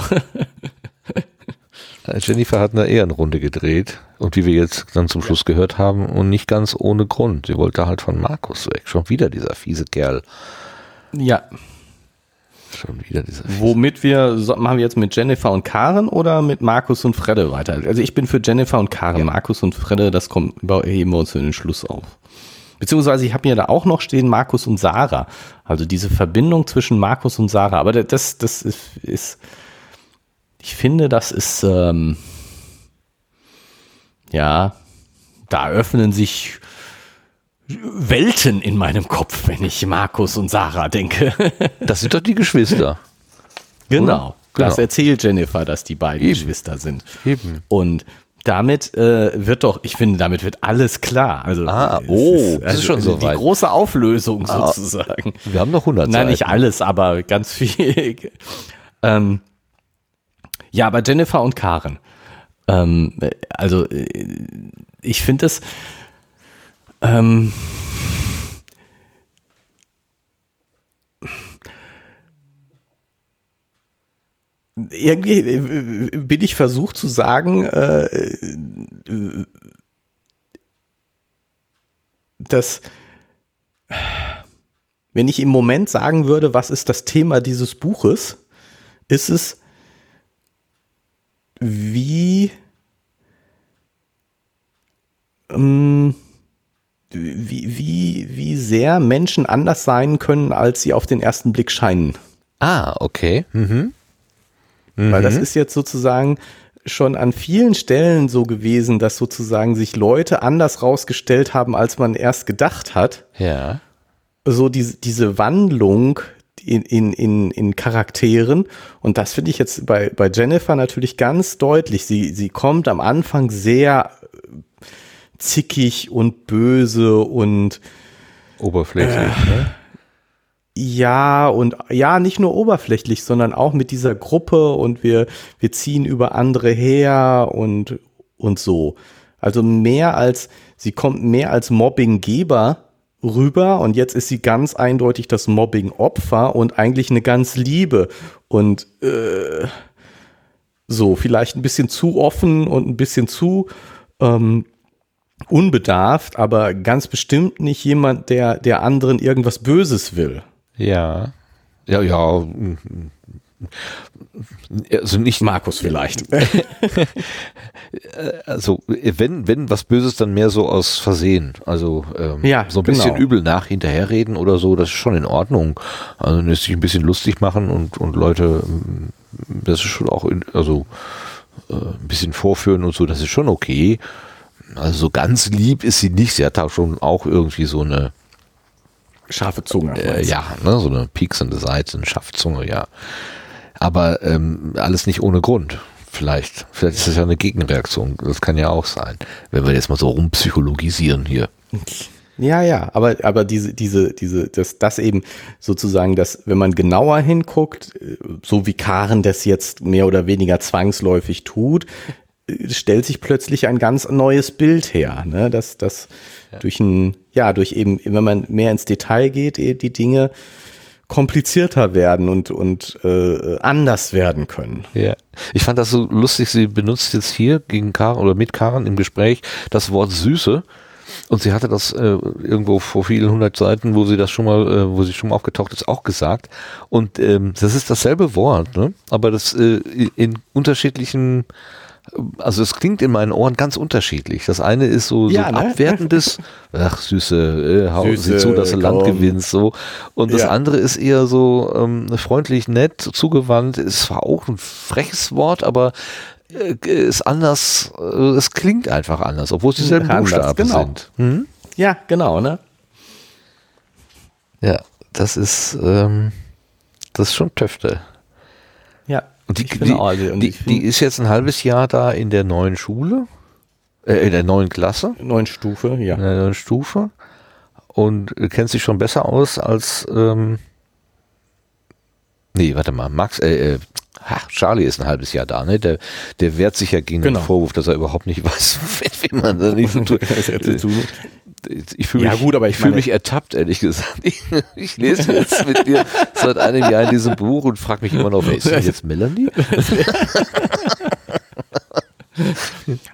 Äh, Jennifer hat eine Ehrenrunde gedreht und wie wir jetzt dann zum Schluss gehört haben und nicht ganz ohne Grund. Sie wollte halt von Markus weg. Schon wieder dieser fiese Kerl. Ja. Schon wieder dieser. Womit wir, machen wir jetzt mit Jennifer und Karen oder mit Markus und Fredde weiter? Also ich bin für Jennifer und Karen. Ja. Markus und Fredde, das kommt, heben wir uns für den Schluss auf. Beziehungsweise ich habe mir da auch noch stehen Markus und Sarah. Also diese Verbindung zwischen Markus und Sarah. Aber das, das ist, ist ich finde, das ist, ähm, ja, da öffnen sich Welten in meinem Kopf, wenn ich Markus und Sarah denke. das sind doch die Geschwister. Genau. Genau. Das erzählt Jennifer, dass die beiden Eben. Geschwister sind. Eben. Und damit äh, wird doch, ich finde, damit wird alles klar. Also, ah, oh, ist, also, das ist schon so Die große Auflösung ah, sozusagen. Wir haben noch 100 Nein, Seiten. nicht alles, aber ganz viel. ähm, ja, aber Jennifer und Karen. Ähm, also, äh, ich finde es. Ähm, irgendwie äh, bin ich versucht zu sagen, äh, dass wenn ich im Moment sagen würde, was ist das Thema dieses Buches, ist es wie, ähm, wie, wie, wie sehr Menschen anders sein können, als sie auf den ersten Blick scheinen. Ah, okay. Mhm. Mhm. Weil das mhm. ist jetzt sozusagen schon an vielen Stellen so gewesen, dass sozusagen sich Leute anders rausgestellt haben, als man erst gedacht hat. Ja. So diese, diese Wandlung in, in, in, in Charakteren. Und das finde ich jetzt bei, bei Jennifer natürlich ganz deutlich. Sie, sie kommt am Anfang sehr zickig und böse und oberflächlich. Äh, ne? Ja, und ja, nicht nur oberflächlich, sondern auch mit dieser Gruppe und wir, wir ziehen über andere her und, und so. Also mehr als, sie kommt mehr als Mobbinggeber rüber und jetzt ist sie ganz eindeutig das Mobbing-Opfer und eigentlich eine ganz Liebe und äh, so, vielleicht ein bisschen zu offen und ein bisschen zu ähm, unbedarft, aber ganz bestimmt nicht jemand, der der anderen irgendwas Böses will. Ja. Ja, ja. Also nicht Markus vielleicht. also wenn wenn was Böses, dann mehr so aus Versehen. Also ähm, ja, so ein bisschen genau. übel nach hinterherreden oder so, das ist schon in Ordnung. Also sich ein bisschen lustig machen und und Leute, das ist schon auch in, also äh, ein bisschen vorführen und so, das ist schon okay. Also so ganz lieb ist sie nicht. Sie hat da schon auch irgendwie so eine Scharfe Zunge. Äh, ja, ne, so eine pieksende Seite, eine scharfe Zunge, ja. Aber ähm, alles nicht ohne Grund. Vielleicht. Vielleicht ist das ja eine Gegenreaktion. Das kann ja auch sein. Wenn wir jetzt mal so rumpsychologisieren hier. Ja, ja, aber, aber diese, diese, diese, das, das eben sozusagen, dass, wenn man genauer hinguckt, äh, so wie Karen das jetzt mehr oder weniger zwangsläufig tut, stellt sich plötzlich ein ganz neues Bild her, ne? dass, dass ja. durch ein, ja, durch eben, wenn man mehr ins Detail geht, eh, die Dinge komplizierter werden und, und äh, anders werden können. Ja. Ich fand das so lustig, sie benutzt jetzt hier gegen Karen oder mit Karen im Gespräch das Wort Süße. Und sie hatte das äh, irgendwo vor vielen hundert Seiten, wo sie das schon mal, äh, wo sie schon mal aufgetaucht ist, auch gesagt. Und ähm, das ist dasselbe Wort, ne? aber das äh, in unterschiedlichen also es klingt in meinen Ohren ganz unterschiedlich. Das eine ist so, so ja, ne? abwertendes, ach süße, äh, hau, Süße, sieh zu, dass du Land gewinnst, so. Und das ja. andere ist eher so ähm, freundlich, nett, zugewandt. Ist zwar auch ein freches Wort, aber äh, ist anders, äh, es klingt einfach anders, obwohl es dieselben anders, Buchstaben genau. sind. Hm? Ja, genau, ne? Ja, das ist, ähm, das ist schon Töfte. Und die, die, die, die, ist jetzt ein halbes Jahr da in der neuen Schule, äh, in der neuen Klasse. Neuen Stufe, ja. In der neuen Stufe. Und kennt sich schon besser aus als, ähm, nee, warte mal, Max, äh, äh, Charlie ist ein halbes Jahr da, ne? Der, der wehrt sich ja gegen genau. den Vorwurf, dass er überhaupt nicht weiß, wie man da nicht so tut ich fühle mich, gut, aber ich fühle mich ertappt, ehrlich gesagt. Ich, ich, lese jetzt mit dir seit einem Jahr in diesem Buch und frage mich immer noch, wer ist denn jetzt Melanie?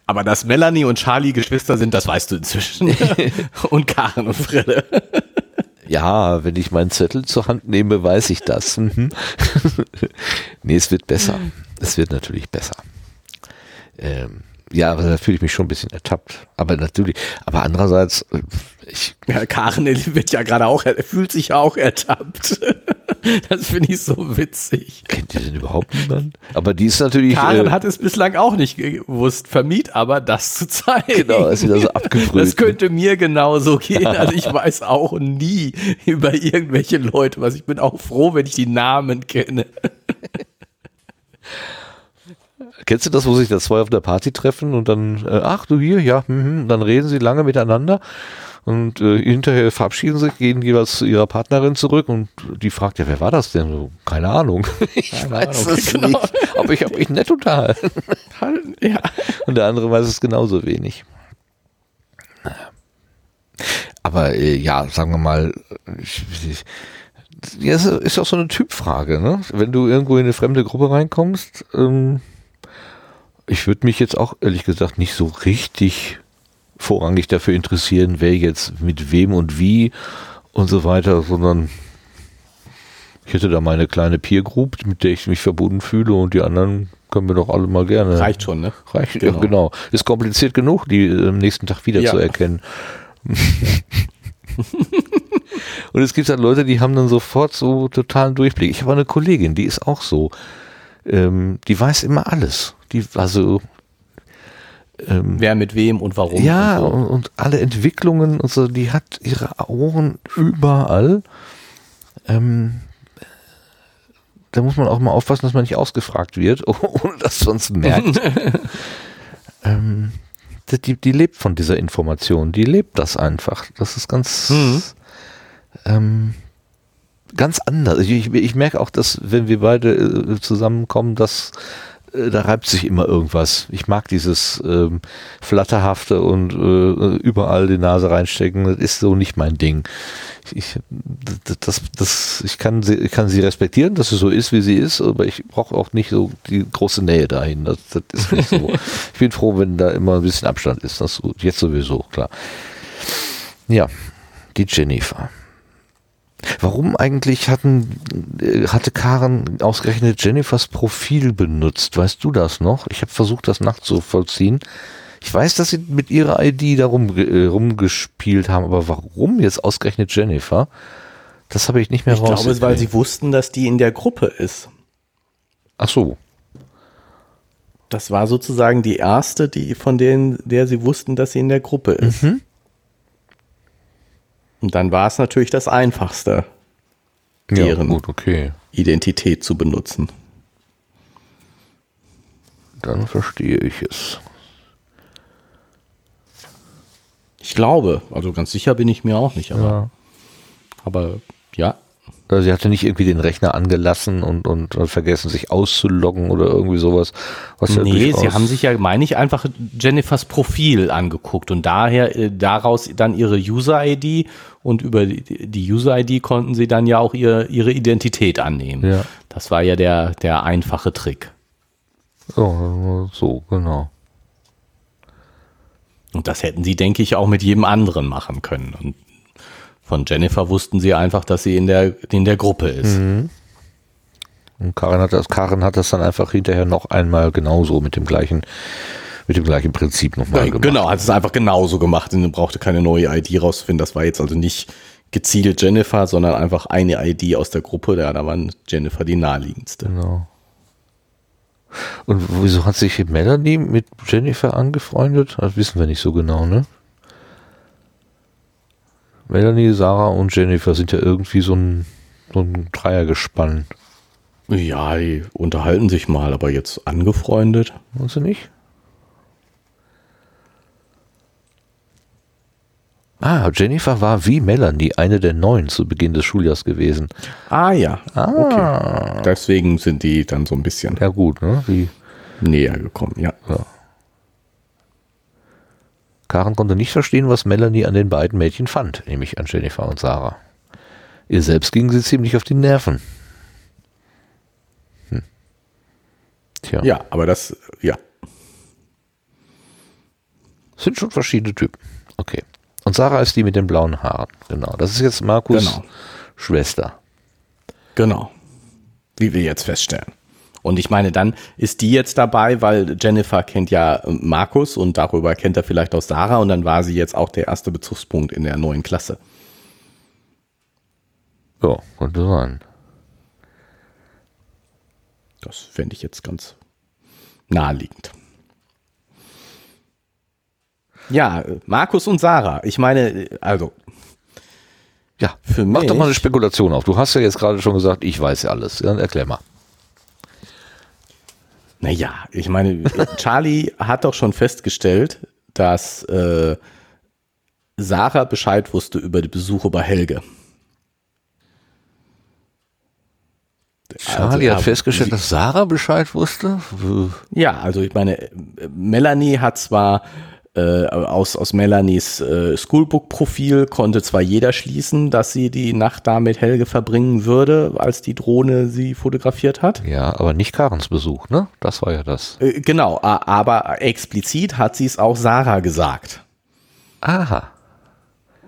aber dass Melanie und Charlie Geschwister sind, das weißt du inzwischen. und Karen und Frille. Ja, wenn ich meinen Zettel zur Hand nehme, weiß ich das. Mhm. nee, es wird besser. Es wird natürlich besser. Ähm, ja, da fühle ich mich schon ein bisschen ertappt. Aber natürlich, aber andererseits, äh, ich. Ja, Karen wird ja gerade auch, fühlt sich ja auch ertappt. Das finde ich so witzig. Kennt ihr denn überhaupt niemanden? Aber die ist natürlich. Karen äh, hat es bislang auch nicht gewusst, vermied aber das zu zeigen. Genau, ist wieder so abgebrüht. Das könnte mir genauso gehen. Also ich weiß auch nie über irgendwelche Leute was. Ich bin auch froh, wenn ich die Namen kenne. Kennst du das, wo sich da zwei auf der Party treffen und dann, äh, ach du hier, ja, mh, dann reden sie lange miteinander und äh, hinterher verabschieden sich, gehen jeweils zu ihrer Partnerin zurück und die fragt ja, wer war das denn? So, keine Ahnung. ich keine weiß Ahnung. es genau. nicht. Aber ich habe mich nett unterhalten. ja. Und der andere weiß es genauso wenig. Aber äh, ja, sagen wir mal, ich, ich, ja, ist auch so eine Typfrage, ne? Wenn du irgendwo in eine fremde Gruppe reinkommst, ähm, ich würde mich jetzt auch ehrlich gesagt nicht so richtig vorrangig dafür interessieren, wer jetzt mit wem und wie und so weiter, sondern ich hätte da meine kleine Peer Group, mit der ich mich verbunden fühle und die anderen können wir doch alle mal gerne. Reicht schon, ne? Reicht, genau. Ja, genau. Ist kompliziert genug, die äh, am nächsten Tag wieder ja. zu erkennen. Und es gibt halt Leute, die haben dann sofort so totalen Durchblick. Ich habe eine Kollegin, die ist auch so. Ähm, die weiß immer alles. Die, also ähm, Wer mit wem und warum. Ja, und, so. und, und, alle Entwicklungen und so, die hat ihre Ohren überall. Ähm, da muss man auch mal aufpassen, dass man nicht ausgefragt wird, ohne dass man es merkt. ähm, die, die lebt von dieser Information, die lebt das einfach. Das ist ganz, mhm. ähm, ganz anders. Ich, ich, ich, merke auch, dass wenn wir beide äh, zusammenkommen, dass äh, da reibt sich immer irgendwas. Ich mag dieses ähm, Flatterhafte und äh, überall die Nase reinstecken. Das ist so nicht mein Ding. Ich, das, das, ich, kann sie, ich kann sie respektieren, dass sie so ist, wie sie ist, aber ich brauche auch nicht so die große Nähe dahin. Das, das ist nicht so. ich bin froh, wenn da immer ein bisschen Abstand ist. Das jetzt sowieso, klar. Ja, die Jennifer. Warum eigentlich hatten, äh, hatte Karen ausgerechnet Jennifers Profil benutzt? Weißt du das noch? Ich habe versucht, das nachzuvollziehen. Ich weiß, dass sie mit ihrer ID da rum, äh, rumgespielt haben, aber warum jetzt ausgerechnet Jennifer? Das habe ich nicht mehr raus. Ich glaube, es weil sie wussten, dass die in der Gruppe ist. Ach so. Das war sozusagen die erste, die von denen, der sie wussten, dass sie in der Gruppe ist. Mhm. Und dann war es natürlich das Einfachste, deren ja, gut, okay. Identität zu benutzen. Dann verstehe ich es. Ich glaube, also ganz sicher bin ich mir auch nicht, aber, ja. aber ja, sie hatte nicht irgendwie den Rechner angelassen und, und, vergessen, sich auszuloggen oder irgendwie sowas. Was nee, ja sie haben sich ja, meine ich, einfach Jennifers Profil angeguckt und daher äh, daraus dann ihre User-ID und über die, die User-ID konnten sie dann ja auch ihr, ihre Identität annehmen. Ja. Das war ja der, der einfache Trick. Oh, so, genau. Und das hätten sie, denke ich, auch mit jedem anderen machen können. Und von Jennifer wussten sie einfach, dass sie in der, in der Gruppe ist. Mhm. Und Karin hat das, Karin hat das dann einfach hinterher noch einmal genauso mit dem gleichen, mit dem gleichen Prinzip nochmal ja, gemacht. Genau, hat es einfach genauso gemacht und brauchte keine neue ID rauszufinden. Das war jetzt also nicht gezielt Jennifer, sondern einfach eine ID aus der Gruppe. Ja, da war Jennifer die naheliegendste. Genau. Und wieso hat sich Melanie mit Jennifer angefreundet? Das wissen wir nicht so genau, ne? Melanie, Sarah und Jennifer sind ja irgendwie so ein, so ein Dreiergespann. Ja, die unterhalten sich mal, aber jetzt angefreundet. Meinst du nicht? Ah, Jennifer war wie Melanie eine der neun zu Beginn des Schuljahrs gewesen. Ah ja. Ah. Okay. Deswegen sind die dann so ein bisschen. Ja gut, ne? Wie näher gekommen, ja. ja. Karen konnte nicht verstehen, was Melanie an den beiden Mädchen fand, nämlich an Jennifer und Sarah. Ihr selbst ging sie ziemlich auf die Nerven. Hm. Tja. Ja, aber das, ja. Sind schon verschiedene Typen. Okay. Und Sarah ist die mit den blauen Haaren. Genau. Das ist jetzt Markus genau. Schwester. Genau. Wie wir jetzt feststellen. Und ich meine, dann ist die jetzt dabei, weil Jennifer kennt ja Markus und darüber kennt er vielleicht auch Sarah und dann war sie jetzt auch der erste Bezugspunkt in der neuen Klasse. Ja, könnte sein. Das fände ich jetzt ganz naheliegend. Ja, Markus und Sarah. Ich meine, also. Ja, für mich. Mach doch mal eine Spekulation auf. Du hast ja jetzt gerade schon gesagt, ich weiß ja alles. Dann erklär mal. Naja, ich meine, Charlie hat doch schon festgestellt, dass äh, Sarah Bescheid wusste über die Besuche bei Helge. Charlie also, hat festgestellt, dass Sarah Bescheid wusste? Ja, also ich meine, Melanie hat zwar äh, aus, aus Melanies äh, Schoolbook-Profil konnte zwar jeder schließen, dass sie die Nacht da mit Helge verbringen würde, als die Drohne sie fotografiert hat. Ja, aber nicht Karens Besuch, ne? Das war ja das. Äh, genau, aber explizit hat sie es auch Sarah gesagt. Aha.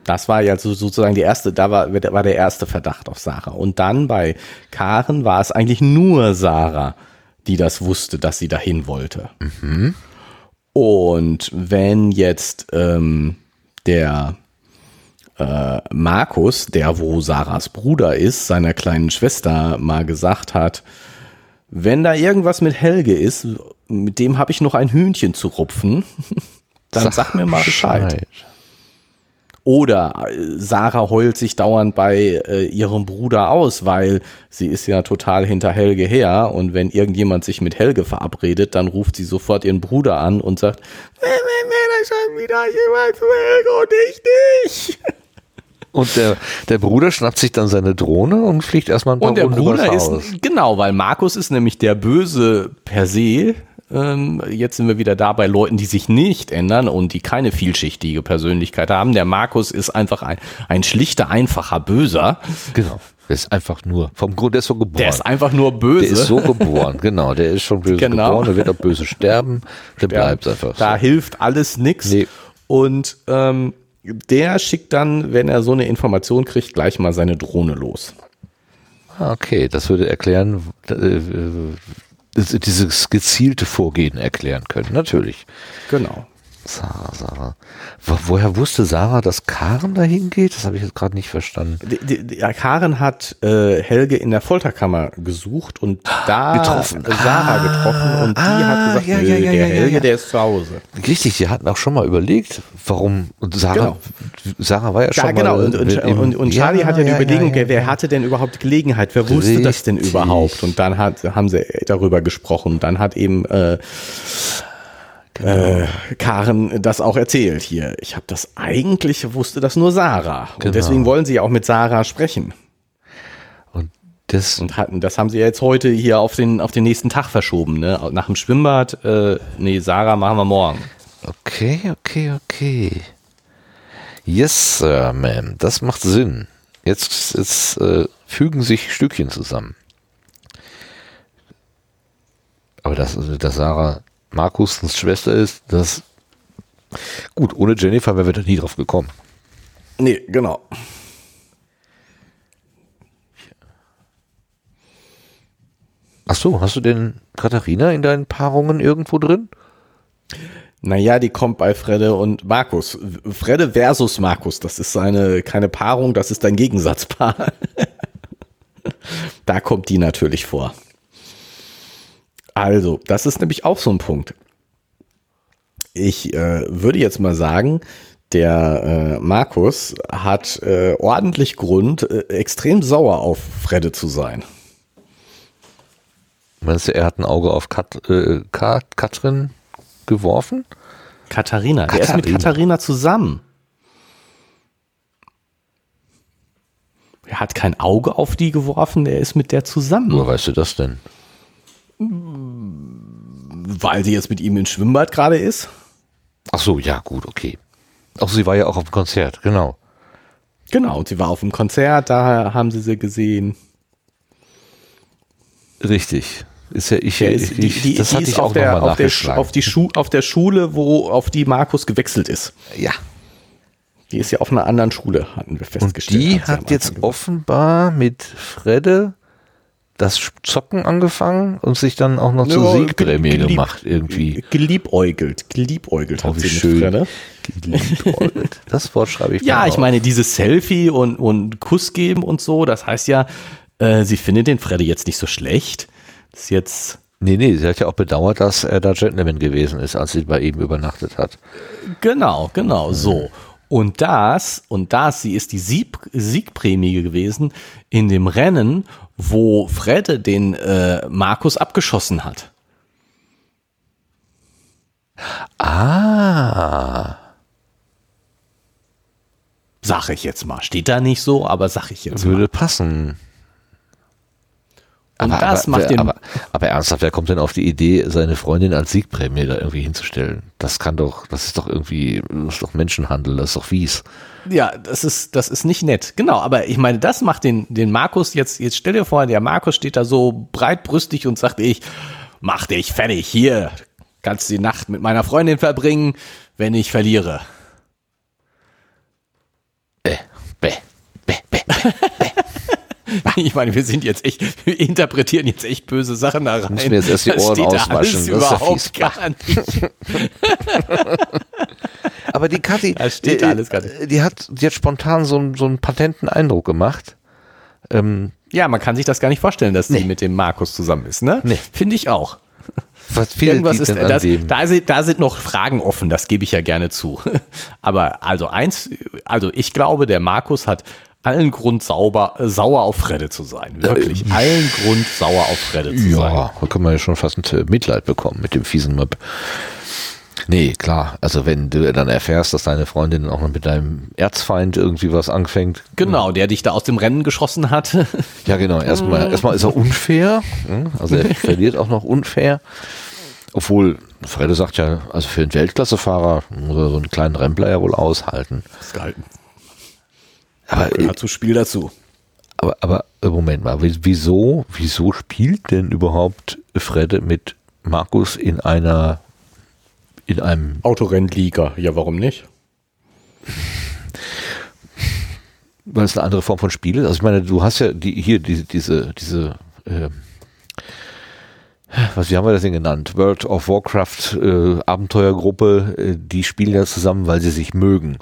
Das war ja sozusagen die erste, da war, war der erste Verdacht auf Sarah. Und dann bei Karen war es eigentlich nur Sarah, die das wusste, dass sie dahin wollte. Mhm. Und wenn jetzt ähm, der äh, Markus, der wo Sarahs Bruder ist, seiner kleinen Schwester mal gesagt hat, wenn da irgendwas mit Helge ist, mit dem habe ich noch ein Hühnchen zu rupfen, dann sag, sag mir mal Bescheid. Bescheid. Oder äh, Sarah heult sich dauernd bei äh, ihrem Bruder aus, weil sie ist ja total hinter Helge her und wenn irgendjemand sich mit Helge verabredet, dann ruft sie sofort ihren Bruder an und sagt, nee, nee, nee, da schon wieder jemand zu Helge und ich nicht. Und der, der Bruder schnappt sich dann seine Drohne und fliegt erstmal ein paar Und der Runden Bruder ist, genau, weil Markus ist nämlich der Böse per se. Ähm, jetzt sind wir wieder da bei Leuten, die sich nicht ändern und die keine vielschichtige Persönlichkeit haben. Der Markus ist einfach ein, ein schlichter, einfacher Böser. Genau. Der ist einfach nur, vom Grund, der ist so geboren. Der ist einfach nur böse. Der ist so geboren, genau. Der ist schon böse genau. geboren, der wird auch böse sterben. Der sterben. bleibt einfach so. Da hilft alles nix. Nee. Und ähm, der schickt dann, wenn er so eine Information kriegt, gleich mal seine Drohne los. Ah, okay, das würde erklären, äh, dieses gezielte Vorgehen erklären können, natürlich. Genau. Sarah, Sarah. Woher wusste Sarah, dass Karen dahin geht? Das habe ich jetzt gerade nicht verstanden. Die, die, ja, Karen hat äh, Helge in der Folterkammer gesucht und da getroffen. Sarah ah, getroffen und ah, die hat gesagt, ja, ja, ja, der Helge, der ist zu Hause. Richtig, die hatten auch schon mal überlegt, warum und Sarah, genau. Sarah war ja schon genau. mal. Und, und, und, und Charlie hat ja die Überlegung, wer hatte denn überhaupt Gelegenheit? Wer wusste Richtig. das denn überhaupt? Und dann hat, haben sie darüber gesprochen. Dann hat eben äh, genau. äh, Karen das auch erzählt hier. Ich habe das eigentlich, wusste das nur Sarah. Genau. Und deswegen wollen sie auch mit Sarah sprechen. Und das, und hatten, das haben sie jetzt heute hier auf den, auf den nächsten Tag verschoben, ne? Nach dem Schwimmbad, äh, nee, Sarah machen wir morgen. Okay, okay, okay. Yes, Sir, Ma'am, das macht Sinn. Jetzt, jetzt äh, fügen sich Stückchen zusammen. Aber dass, dass Sarah Markus' Schwester ist, das gut, ohne Jennifer wären wir da nie drauf gekommen. Nee, genau. Ach so, hast du denn Katharina in deinen Paarungen irgendwo drin? Naja, die kommt bei Fredde und Markus. Fredde versus Markus, das ist eine, keine Paarung, das ist ein Gegensatzpaar. da kommt die natürlich vor. Also, das ist nämlich auch so ein Punkt. Ich äh, würde jetzt mal sagen, der äh, Markus hat äh, ordentlich Grund, äh, extrem sauer auf Fredde zu sein. Meinst du, er hat ein Auge auf Kat, äh, Kat, Katrin geworfen? Katharina. Katharina. Er ist mit Katharina zusammen. Er hat kein Auge auf die geworfen, er ist mit der zusammen. Woher weißt du das denn? Weil sie jetzt mit ihm im Schwimmbad gerade ist? Ach so, ja, gut, okay. Ach, sie war ja auch auf dem Konzert, genau. Genau, und sie war auf dem Konzert, da haben sie sie gesehen. Richtig. Ist ja ich, ist, die, die, das hatte ich auch der, auf, der, auf, die Schu auf der Schule, wo auf die Markus gewechselt ist. Ja. Die ist ja auf einer anderen Schule, hatten wir festgestellt. Und die hat, hat jetzt gesagt. offenbar mit Fredde das Zocken angefangen und sich dann auch noch zur Siegprämie gemacht irgendwie. Geliebäugelt, geliebäugelt oh, hat sie schön. Geliebäugelt. Das Wort schreibe ich Ja, ich meine, dieses Selfie und, und Kuss geben und so, das heißt ja, äh, sie findet den Freddy jetzt nicht so schlecht. Das ist jetzt. Nee, nee, sie hat ja auch bedauert, dass er da Gentleman gewesen ist, als sie bei ihm übernachtet hat. Genau, genau, mhm. so. Und das, und das, sie ist die Sieg, Siegprämie gewesen in dem Rennen, wo Fredde den äh, Markus abgeschossen hat. Ah. Sag ich jetzt mal. Steht da nicht so, aber sag ich jetzt Würde mal. Würde passen. Und aber, das aber, macht den. Aber, aber, ernsthaft, wer kommt denn auf die Idee, seine Freundin als Siegprämie da irgendwie hinzustellen? Das kann doch, das ist doch irgendwie, das ist doch Menschenhandel, das ist doch fies. Ja, das ist, das ist nicht nett. Genau, aber ich meine, das macht den, den Markus jetzt, jetzt stell dir vor, der Markus steht da so breitbrüstig und sagt, ich mach dich fertig, hier, kannst die Nacht mit meiner Freundin verbringen, wenn ich verliere. Bäh, bäh, bäh, bäh, bäh. ich meine, wir sind jetzt echt, wir interpretieren jetzt echt böse Sachen da rein. Müssen wir jetzt erst die Ohren auswaschen. Das, das überhaupt ja gar nicht. Aber die Kathi, die, die, die, hat, die hat spontan so, so einen patenten Eindruck gemacht. Ähm, ja, man kann sich das gar nicht vorstellen, dass nee. die mit dem Markus zusammen ist, ne? Nee. Finde ich auch. Was Irgendwas ist, das, da, sind, da sind noch Fragen offen, das gebe ich ja gerne zu. Aber also eins, also ich glaube, der Markus hat allen Grund sauber, sauer auf Fredde zu sein. Wirklich. Äh, allen Grund sauer auf Fredde zu ja, sein. Ja, da kann man ja schon fast ein Mitleid bekommen mit dem fiesen Möb. Nee, klar. Also wenn du dann erfährst, dass deine Freundin auch noch mit deinem Erzfeind irgendwie was anfängt. Genau, der dich da aus dem Rennen geschossen hat. Ja, genau. Erstmal, erstmal ist er unfair. Hm? Also er verliert auch noch unfair. Obwohl, Fredde sagt ja, also für einen Weltklassefahrer muss er so einen kleinen Rempler ja wohl aushalten. Das gehalten. Aber gehört zum Spiel dazu. Aber, aber Moment mal, wieso, wieso spielt denn überhaupt Fredde mit Markus in einer in einem Autorennliga. Ja, warum nicht? Weil es eine andere Form von Spiel ist. Also ich meine, du hast ja die, hier die, diese, diese, äh, was wie haben wir das denn genannt? World of Warcraft äh, Abenteuergruppe, äh, die spielen ja zusammen, weil sie sich mögen.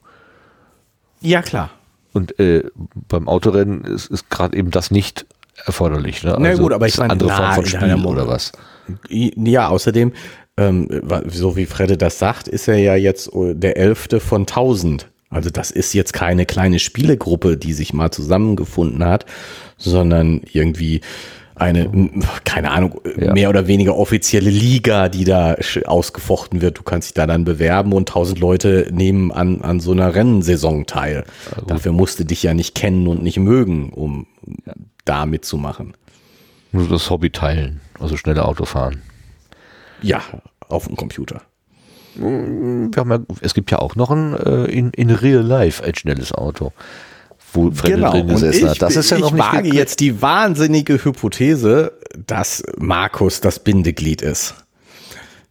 Ja, klar. Und äh, beim Autorennen ist, ist gerade eben das nicht erforderlich. Ne? Also Na gut, aber ich meine, andere Form von Spiel oder was? Ja, außerdem ähm, so wie Fredde das sagt, ist er ja jetzt äh, der Elfte von tausend. Also das ist jetzt keine kleine Spielegruppe, die sich mal zusammengefunden hat, sondern irgendwie eine, keine Ahnung, ja. mehr oder weniger offizielle Liga, die da ausgefochten wird. Du kannst dich da dann bewerben und tausend Leute nehmen an, an so einer Rennsaison teil. Ja, Dafür musst du dich ja nicht kennen und nicht mögen, um ja. da mitzumachen. Nur das Hobby teilen, also schnelle Auto fahren. Ja, auf dem Computer. Mm, ja, es gibt ja auch noch ein äh, in, in Real Life ein schnelles Auto, wo Freddy genau. drin gesessen ich, hat. Das ist ja noch ich nicht wage jetzt die wahnsinnige Hypothese, dass Markus das Bindeglied ist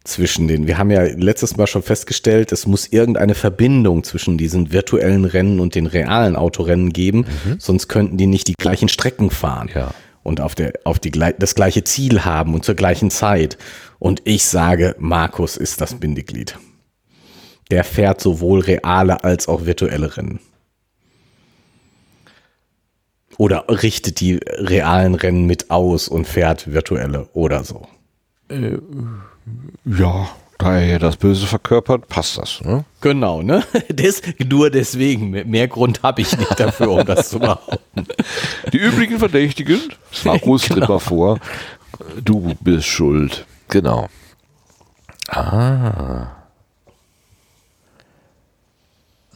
zwischen den. Wir haben ja letztes Mal schon festgestellt, es muss irgendeine Verbindung zwischen diesen virtuellen Rennen und den realen Autorennen geben, mhm. sonst könnten die nicht die gleichen Strecken fahren. Ja und auf, der, auf die, das gleiche Ziel haben und zur gleichen Zeit. Und ich sage, Markus ist das Bindeglied. Der fährt sowohl reale als auch virtuelle Rennen. Oder richtet die realen Rennen mit aus und fährt virtuelle oder so. Äh, ja, da er das Böse verkörpert, passt das, ne? Genau, ne? Des, nur deswegen. Mehr Grund habe ich nicht dafür, um das zu behaupten. Die übrigen Verdächtigen, Markus genau. mal vor, du bist schuld. Genau. Ah.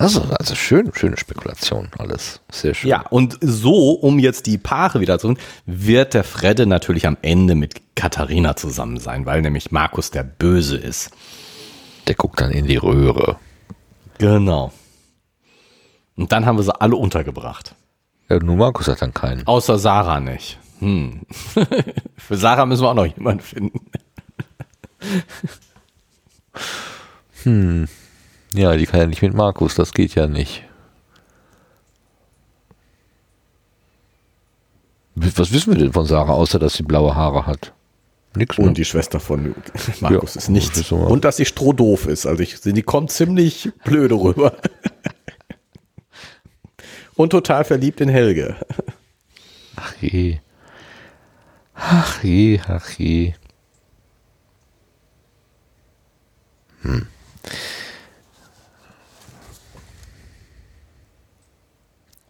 Also, also schön, schöne Spekulation, alles. Sehr schön. Ja, und so, um jetzt die Paare wieder zu tun, wird der Fredde natürlich am Ende mit Katharina zusammen sein, weil nämlich Markus der Böse ist. Der guckt dann in die Röhre. Genau. Und dann haben wir sie alle untergebracht. Ja, nur Markus hat dann keinen. Außer Sarah nicht. Hm. Für Sarah müssen wir auch noch jemanden finden. hm. Ja, die kann ja nicht mit Markus, das geht ja nicht. Was wissen wir denn von Sarah, außer dass sie blaue Haare hat? Nix, Und ne? die Schwester von Markus ja, ist nichts. Und dass sie strohdoof ist. Also ich, die kommt ziemlich blöde rüber. Und total verliebt in Helge. Ach je. Ach je, ach je. Hm.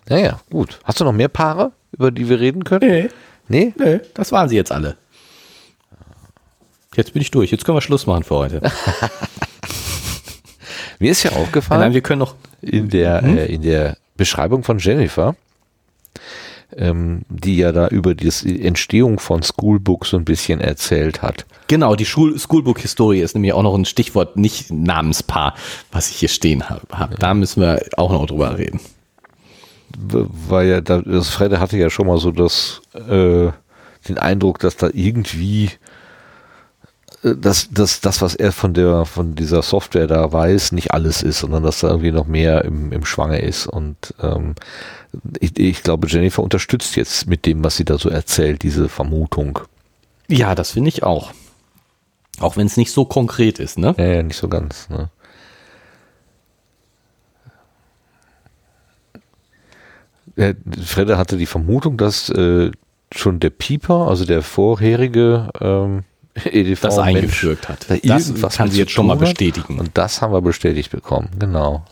Naja, gut. Hast du noch mehr Paare, über die wir reden können? Nee. Nee? Nee, das waren sie jetzt alle. Jetzt bin ich durch. Jetzt können wir Schluss machen für heute. Mir ist ja aufgefallen, Nein, wir können noch in der, hm? äh, in der Beschreibung von Jennifer, ähm, die ja da über die Entstehung von Schoolbook so ein bisschen erzählt hat. Genau, die Schoolbook-Historie ist nämlich auch noch ein Stichwort, nicht Namenspaar, was ich hier stehen habe. Da müssen wir auch noch drüber reden war ja, das Fredde hatte ja schon mal so das, äh, den Eindruck, dass da irgendwie äh, dass, dass das, was er von der von dieser Software da weiß, nicht alles ist, sondern dass da irgendwie noch mehr im, im Schwange ist. Und ähm, ich, ich glaube, Jennifer unterstützt jetzt mit dem, was sie da so erzählt, diese Vermutung. Ja, das finde ich auch. Auch wenn es nicht so konkret ist, ne? Ja, ja nicht so ganz, ne? Fredde hatte die Vermutung, dass äh, schon der Pieper, also der vorherige ähm, EDV das eingefügt hat. Da das kann sie jetzt schon mal bestätigen. Und das haben wir bestätigt bekommen, genau.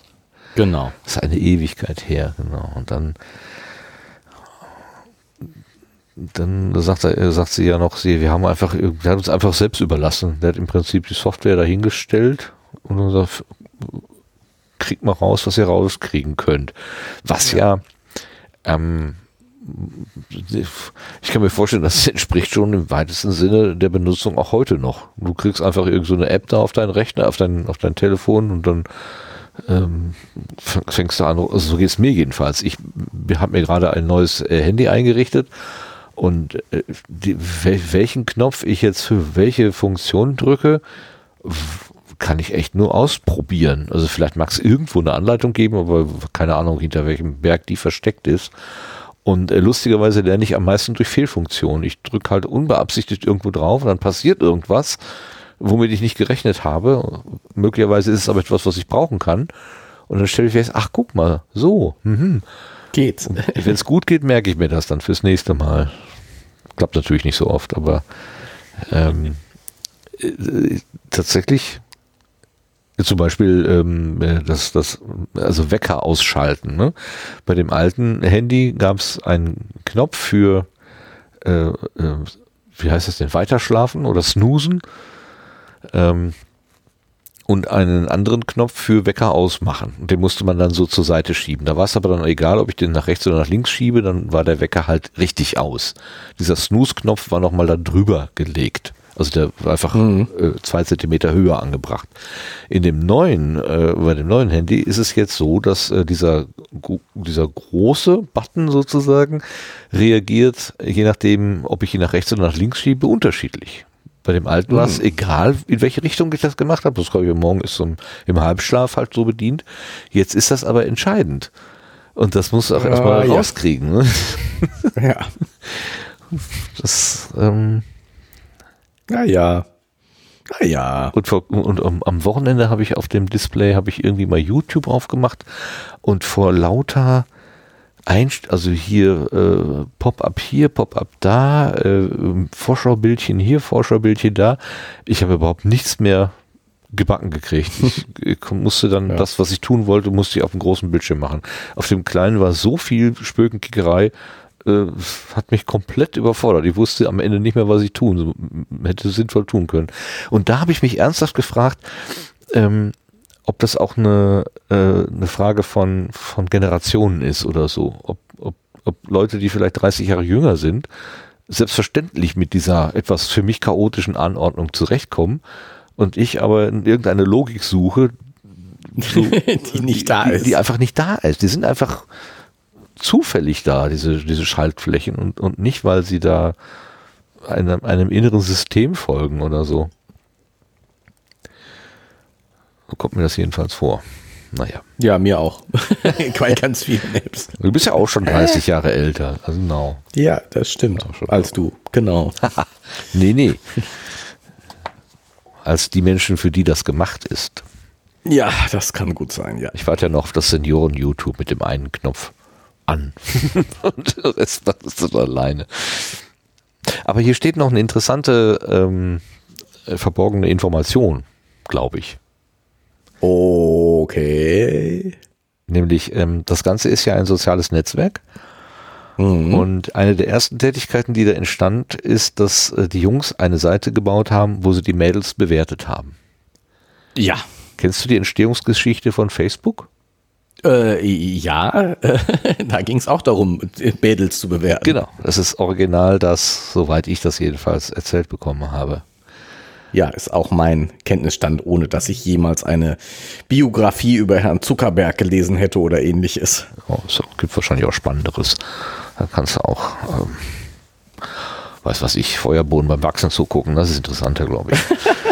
Genau. Das ist eine Ewigkeit her, genau. Und dann, dann sagt, er, sagt sie ja noch, sie, wir haben einfach, wir haben uns einfach selbst überlassen. Der hat im Prinzip die Software dahingestellt und dann sagt, kriegt mal raus, was ihr rauskriegen könnt. Was ja, ja ähm, ich kann mir vorstellen, das entspricht schon im weitesten Sinne der Benutzung auch heute noch. Du kriegst einfach irgendeine so App da auf deinen Rechner, auf dein, auf dein Telefon und dann ähm, fängst du an, also so geht es mir jedenfalls. Ich habe mir gerade ein neues äh, Handy eingerichtet und äh, die, welchen Knopf ich jetzt für welche Funktion drücke, kann ich echt nur ausprobieren. Also vielleicht mag es irgendwo eine Anleitung geben, aber keine Ahnung, hinter welchem Berg die versteckt ist. Und äh, lustigerweise lerne ich am meisten durch Fehlfunktionen. Ich drücke halt unbeabsichtigt irgendwo drauf und dann passiert irgendwas, womit ich nicht gerechnet habe. Möglicherweise ist es aber etwas, was ich brauchen kann. Und dann stelle ich fest, ach guck mal, so. Mhm. Geht's. Wenn es gut geht, merke ich mir das dann fürs nächste Mal. Klappt natürlich nicht so oft, aber ähm, äh, tatsächlich zum Beispiel ähm, äh, das, das, also Wecker ausschalten. Ne? Bei dem alten Handy gab es einen Knopf für, äh, äh, wie heißt das denn, Weiterschlafen oder Snoosen ähm, und einen anderen Knopf für Wecker ausmachen. Und den musste man dann so zur Seite schieben. Da war es aber dann egal, ob ich den nach rechts oder nach links schiebe, dann war der Wecker halt richtig aus. Dieser Snooze-Knopf war nochmal da drüber gelegt. Also der war einfach mhm. äh, zwei Zentimeter höher angebracht. In dem neuen, äh, bei dem neuen Handy ist es jetzt so, dass äh, dieser, dieser große Button sozusagen reagiert, je nachdem, ob ich ihn nach rechts oder nach links schiebe, unterschiedlich. Bei dem alten mhm. war es egal, in welche Richtung ich das gemacht habe. Das glaube ich, morgen ist so im, im Halbschlaf halt so bedient. Jetzt ist das aber entscheidend. Und das muss auch ja, erstmal ja. rauskriegen. Ne? Ja. Das, ähm, naja. Naja. Und, vor, und, und am Wochenende habe ich auf dem Display, habe ich irgendwie mal YouTube aufgemacht und vor lauter Einst also hier äh, Pop-up hier, Pop-up da, äh, Vorschaubildchen hier, Vorschaubildchen da. Ich habe überhaupt nichts mehr gebacken gekriegt. Ich, ich musste dann ja. das, was ich tun wollte, musste ich auf dem großen Bildschirm machen. Auf dem kleinen war so viel Spökenkickerei, äh, hat mich komplett überfordert. Ich wusste am Ende nicht mehr, was ich tun, hätte sinnvoll tun können. Und da habe ich mich ernsthaft gefragt, ähm, ob das auch eine, äh, eine Frage von, von Generationen ist oder so. Ob, ob, ob Leute, die vielleicht 30 Jahre jünger sind, selbstverständlich mit dieser etwas für mich chaotischen Anordnung zurechtkommen und ich aber in irgendeine Logik suche, so, die nicht da die, ist. Die einfach nicht da ist. Die sind einfach zufällig da, diese, diese Schaltflächen und, und nicht, weil sie da einem, einem inneren System folgen oder so. So kommt mir das jedenfalls vor. Naja. Ja, mir auch. Bei ganz vielen Apps. Du bist ja auch schon 30 Jahre älter. Also genau. Ja, das stimmt. Als du. Genau. nee, nee. Als die Menschen, für die das gemacht ist. Ja, das kann gut sein, ja. Ich warte ja noch auf das Senioren-YouTube mit dem einen Knopf an. und der Rest ist dann alleine. Aber hier steht noch eine interessante ähm, äh, verborgene Information, glaube ich. Okay. Nämlich, ähm, das Ganze ist ja ein soziales Netzwerk. Mhm. Und eine der ersten Tätigkeiten, die da entstand, ist, dass äh, die Jungs eine Seite gebaut haben, wo sie die Mädels bewertet haben. Ja. Kennst du die Entstehungsgeschichte von Facebook? Äh, ja, da ging es auch darum, Mädels zu bewerten. Genau, das ist original das, soweit ich das jedenfalls erzählt bekommen habe. Ja, ist auch mein Kenntnisstand, ohne dass ich jemals eine Biografie über Herrn Zuckerberg gelesen hätte oder ähnliches. Oh, es gibt wahrscheinlich auch Spannenderes. Da kannst du auch ähm, weiß was ich, Feuerbohnen beim Wachsen zugucken, das ist interessanter, glaube ich.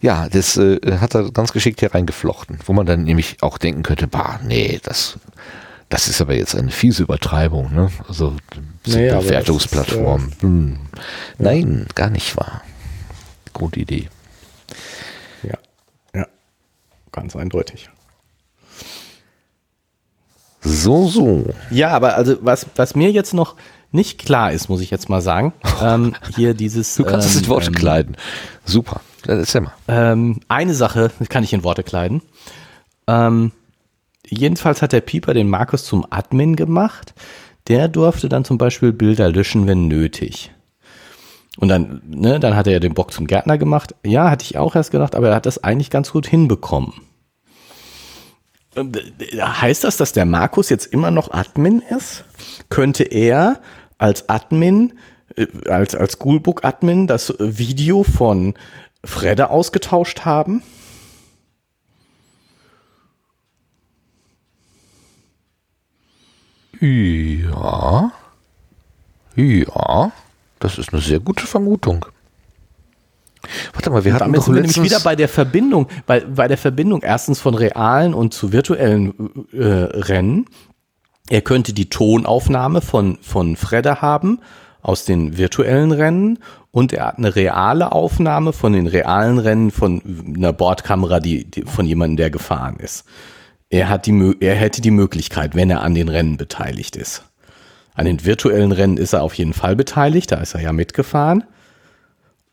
ja, das äh, hat er ganz geschickt hier reingeflochten, wo man dann nämlich auch denken könnte, bah, nee, das, das ist aber jetzt eine fiese Übertreibung, ne? Also nee, Bewertungsplattform. Äh, hm. Nein, ja. gar nicht wahr. Gute Idee. Ja, ja, ganz eindeutig. So, so. Ja, aber also was, was mir jetzt noch nicht klar ist, muss ich jetzt mal sagen, ähm, hier dieses. Du kannst ähm, es in Worte ähm, kleiden. Super. Erzähl mal. Ähm, eine Sache kann ich in Worte kleiden. Ähm, jedenfalls hat der Pieper den Markus zum Admin gemacht. Der durfte dann zum Beispiel Bilder löschen, wenn nötig. Und dann, ne, dann hat er ja den Bock zum Gärtner gemacht. Ja, hatte ich auch erst gedacht, aber er hat das eigentlich ganz gut hinbekommen. Äh, heißt das, dass der Markus jetzt immer noch Admin ist? Könnte er als Admin, äh, als, als Schoolbook-Admin das Video von Fredde ausgetauscht haben? Ja. Ja. Das ist eine sehr gute Vermutung. Warte mal, wir hatten damit doch sind wir nämlich wieder bei der Verbindung, bei, bei der Verbindung erstens von realen und zu virtuellen äh, Rennen. Er könnte die Tonaufnahme von, von Fredde haben aus den virtuellen Rennen und er hat eine reale Aufnahme von den realen Rennen von einer Bordkamera, die, die von jemandem, der gefahren ist. Er, hat die, er hätte die Möglichkeit, wenn er an den Rennen beteiligt ist. An den virtuellen Rennen ist er auf jeden Fall beteiligt, da ist er ja mitgefahren.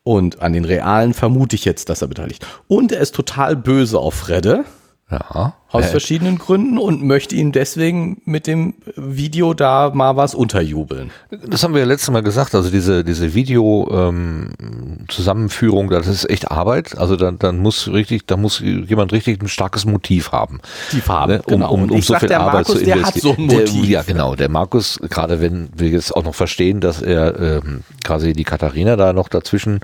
Und an den realen vermute ich jetzt, dass er beteiligt. Und er ist total böse auf Fredde. Ja. Aus äh. verschiedenen Gründen und möchte ihm deswegen mit dem Video da mal was unterjubeln. Das haben wir ja letztes Mal gesagt, also diese, diese Video-Zusammenführung, ähm, das ist echt Arbeit. Also dann, dann muss richtig, da muss jemand richtig ein starkes Motiv haben. Die Farbe, ne? um, genau. um, um so sag, viel Arbeit Markus, zu investieren. Der hat so ein Motiv. Der, ja, genau. Der Markus, gerade wenn wir jetzt auch noch verstehen, dass er ähm, quasi die Katharina da noch dazwischen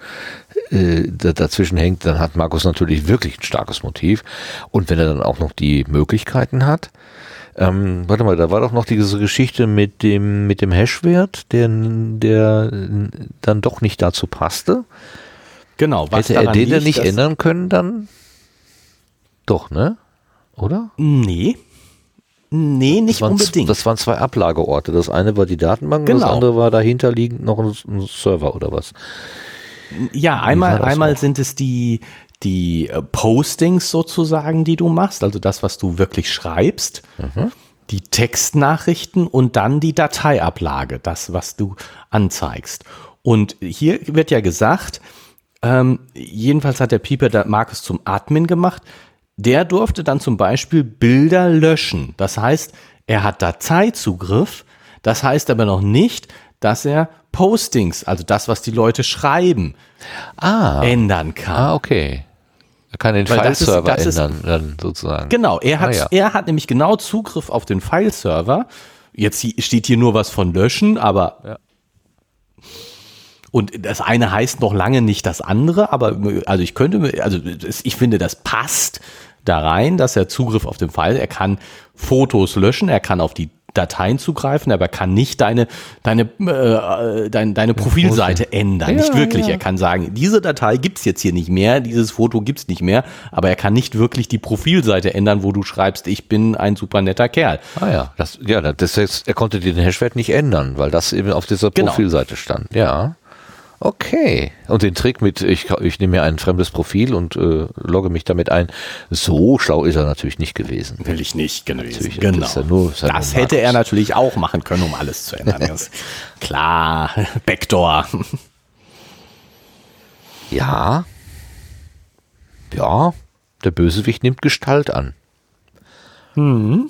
äh, dazwischen hängt, dann hat Markus natürlich wirklich ein starkes Motiv. Und wenn er dann auch noch die Möglichkeiten hat, ähm, warte mal, da war doch noch diese Geschichte mit dem, mit dem Hashwert, der, der dann doch nicht dazu passte. Genau, was Hätte er den denn nicht ändern können dann? Doch, ne? Oder? Nee. Nee, nicht das waren, unbedingt. Das waren zwei Ablageorte. Das eine war die Datenbank, genau. das andere war dahinterliegend noch ein, ein Server oder was. Ja, einmal, einmal sind es die, die äh, Postings sozusagen, die du machst, also das, was du wirklich schreibst, mhm. die Textnachrichten und dann die Dateiablage, das, was du anzeigst. Und hier wird ja gesagt, ähm, jedenfalls hat der Pieper der Markus zum Admin gemacht, der durfte dann zum Beispiel Bilder löschen. Das heißt, er hat Dateizugriff, das heißt aber noch nicht, dass er Postings, also das, was die Leute schreiben, ah. ändern kann. Ah, okay. Er kann den File-Server ändern, ist, dann sozusagen. Genau, er hat, ah, ja. er hat nämlich genau Zugriff auf den File-Server. Jetzt steht hier nur was von löschen, aber ja. Und das eine heißt noch lange nicht das andere, aber also ich könnte, also ich finde, das passt da rein, dass er Zugriff auf den File, er kann Fotos löschen, er kann auf die Dateien zugreifen, aber er kann nicht deine, deine, äh, deine, deine Profilseite ändern. Ja, nicht wirklich. Ja. Er kann sagen, diese Datei gibt's jetzt hier nicht mehr, dieses Foto gibt's nicht mehr, aber er kann nicht wirklich die Profilseite ändern, wo du schreibst, ich bin ein super netter Kerl. Ah ja, das, ja, das heißt, er konnte den Hashwert nicht ändern, weil das eben auf dieser genau. Profilseite stand. Ja. Okay. Und den Trick mit, ich, ich nehme mir ein fremdes Profil und äh, logge mich damit ein, so schlau ist er natürlich nicht gewesen. Will ich nicht gewesen. Natürlich, genau. Das, nur, ja das hätte er natürlich auch machen können, um alles zu ändern. klar, Backdoor. ja. Ja, der Bösewicht nimmt Gestalt an. Hm.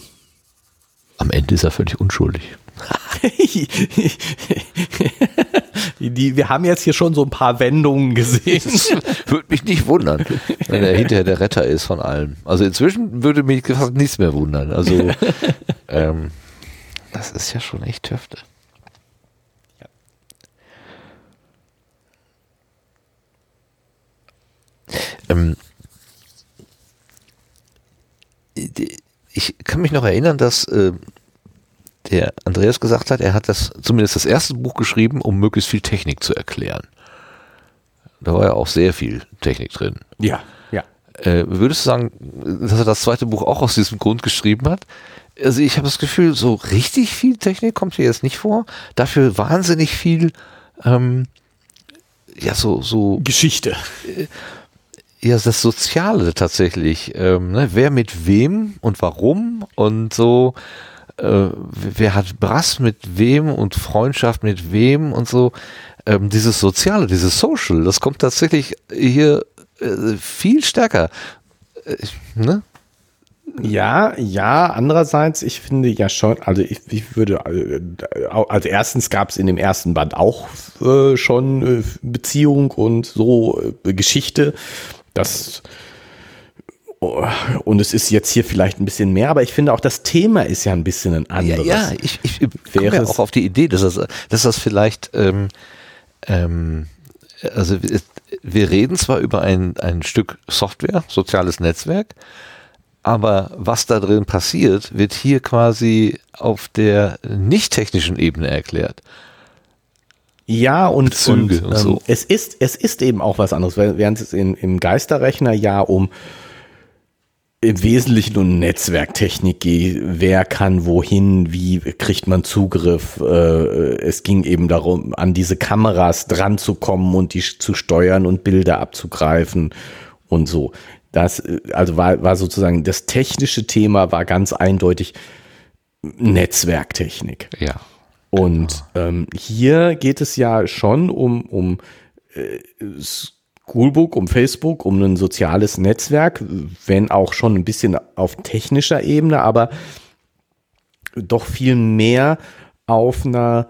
Am Ende ist er völlig unschuldig. die, wir haben jetzt hier schon so ein paar Wendungen gesehen. würde mich nicht wundern, wenn er hinterher der Retter ist von allem. Also inzwischen würde mich fast nichts mehr wundern. Also ähm, das ist ja schon echt Töfte. Ja. Ähm, ich kann mich noch erinnern, dass äh, der Andreas gesagt hat, er hat das zumindest das erste Buch geschrieben, um möglichst viel Technik zu erklären. Da war ja auch sehr viel Technik drin. Ja, ja. Äh, würdest du sagen, dass er das zweite Buch auch aus diesem Grund geschrieben hat? Also ich habe das Gefühl, so richtig viel Technik kommt hier jetzt nicht vor. Dafür wahnsinnig viel, ähm, ja so so Geschichte. Äh, ja, das Soziale tatsächlich. Ähm, ne? Wer mit wem und warum und so. Äh, wer hat Brass mit wem und Freundschaft mit wem und so. Ähm, dieses Soziale, dieses Social, das kommt tatsächlich hier äh, viel stärker. Äh, ne? Ja, ja, andererseits, ich finde ja schon, also ich, ich würde, äh, also erstens gab es in dem ersten Band auch äh, schon äh, Beziehung und so Geschichte. Das und es ist jetzt hier vielleicht ein bisschen mehr, aber ich finde auch das Thema ist ja ein bisschen ein anderes. Ja, ja ich, ich wäre ja auch auf die Idee, dass das, dass das vielleicht, ähm, ähm, also wir reden zwar über ein, ein Stück Software, soziales Netzwerk, aber was da drin passiert, wird hier quasi auf der nicht technischen Ebene erklärt. Ja, und, und ähm, so. es, ist, es ist eben auch was anderes, während es in, im Geisterrechner ja um im Wesentlichen um Netzwerktechnik geht, wer kann wohin, wie kriegt man Zugriff. Äh, es ging eben darum, an diese Kameras dran zu kommen und die zu steuern und Bilder abzugreifen und so. Das, also war, war sozusagen das technische Thema war ganz eindeutig Netzwerktechnik. Ja. Und genau. ähm, hier geht es ja schon um, um äh, Schoolbook, um Facebook, um ein soziales Netzwerk, wenn auch schon ein bisschen auf technischer Ebene, aber doch viel mehr auf einer,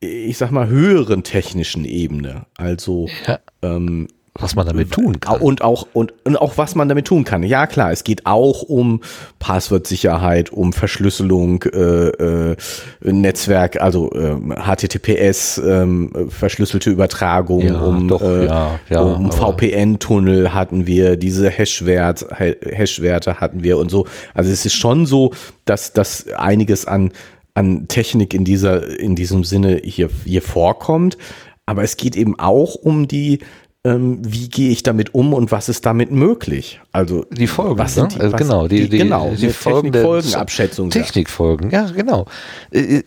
ich sag mal, höheren technischen Ebene. Also ja. ähm, was man damit tun kann. Und auch, und, und auch was man damit tun kann. Ja, klar, es geht auch um Passwortsicherheit, um Verschlüsselung, äh, äh, Netzwerk, also äh, HTTPS, äh, verschlüsselte Übertragung, ja, um, doch, äh, ja, ja, um VPN-Tunnel hatten wir, diese Hashwert, Hashwerte hatten wir und so. Also es ist schon so, dass, dass einiges an, an Technik in dieser, in diesem Sinne hier, hier vorkommt. Aber es geht eben auch um die ähm, wie gehe ich damit um und was ist damit möglich? Also die Folgen, was sind die, also genau, die, die, genau, die, die Folgen Folgenabschätzung. Technikfolgen, ja, genau. Äh, äh,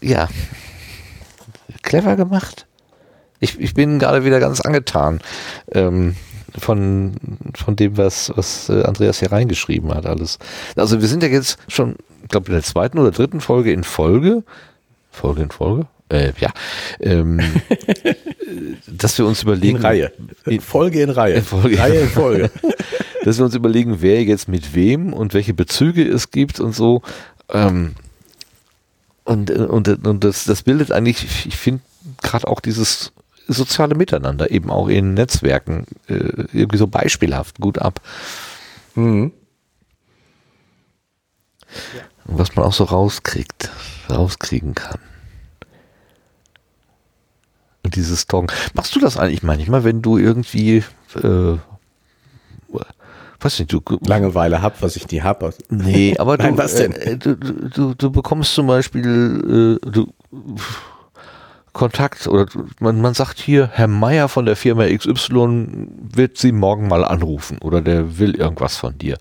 ja, clever gemacht. Ich, ich bin gerade wieder ganz angetan ähm, von, von dem, was, was äh, Andreas hier reingeschrieben hat, alles. Also wir sind ja jetzt schon, ich glaube, in der zweiten oder dritten Folge in Folge. Folge in Folge? Äh, ja, ähm, dass wir uns überlegen. In Reihe. In, Folge in Reihe. In Folge. Reihe in Folge. dass wir uns überlegen, wer jetzt mit wem und welche Bezüge es gibt und so. Ähm, und, und, und das, das bildet eigentlich, ich finde gerade auch dieses soziale Miteinander eben auch in Netzwerken äh, irgendwie so beispielhaft gut ab. Mhm. Ja. Was man auch so rauskriegt, rauskriegen kann dieses Talken. Machst du das eigentlich manchmal, wenn du irgendwie, äh, weiß nicht, du Langeweile hab, was ich nie hab? Nee, aber Nein, du, was denn? Äh, du, du, du bekommst zum Beispiel äh, du, Kontakt oder man, man sagt hier, Herr Meier von der Firma XY wird Sie morgen mal anrufen oder der will irgendwas von dir.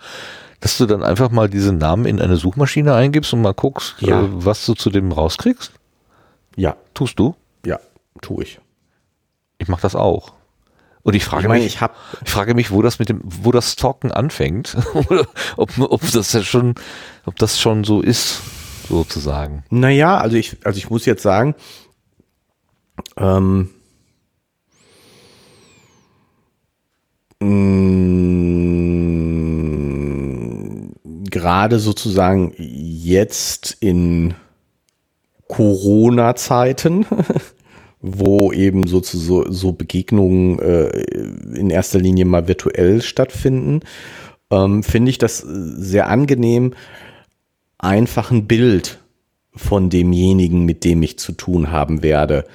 Dass du dann einfach mal diesen Namen in eine Suchmaschine eingibst und mal guckst, ja. äh, was du zu dem rauskriegst? Ja. Tust du? Tue ich. Ich mache das auch. Und ich frage ich meine, mich, ich, hab, ich frage mich, wo das mit dem, wo das Talken anfängt, ob, ob das ja schon, ob das schon so ist, sozusagen. Naja, also ich, also ich muss jetzt sagen, ähm, mh, gerade sozusagen jetzt in Corona-Zeiten wo eben so, so, so Begegnungen äh, in erster Linie mal virtuell stattfinden, ähm, finde ich das sehr angenehm, einfach ein Bild von demjenigen, mit dem ich zu tun haben werde,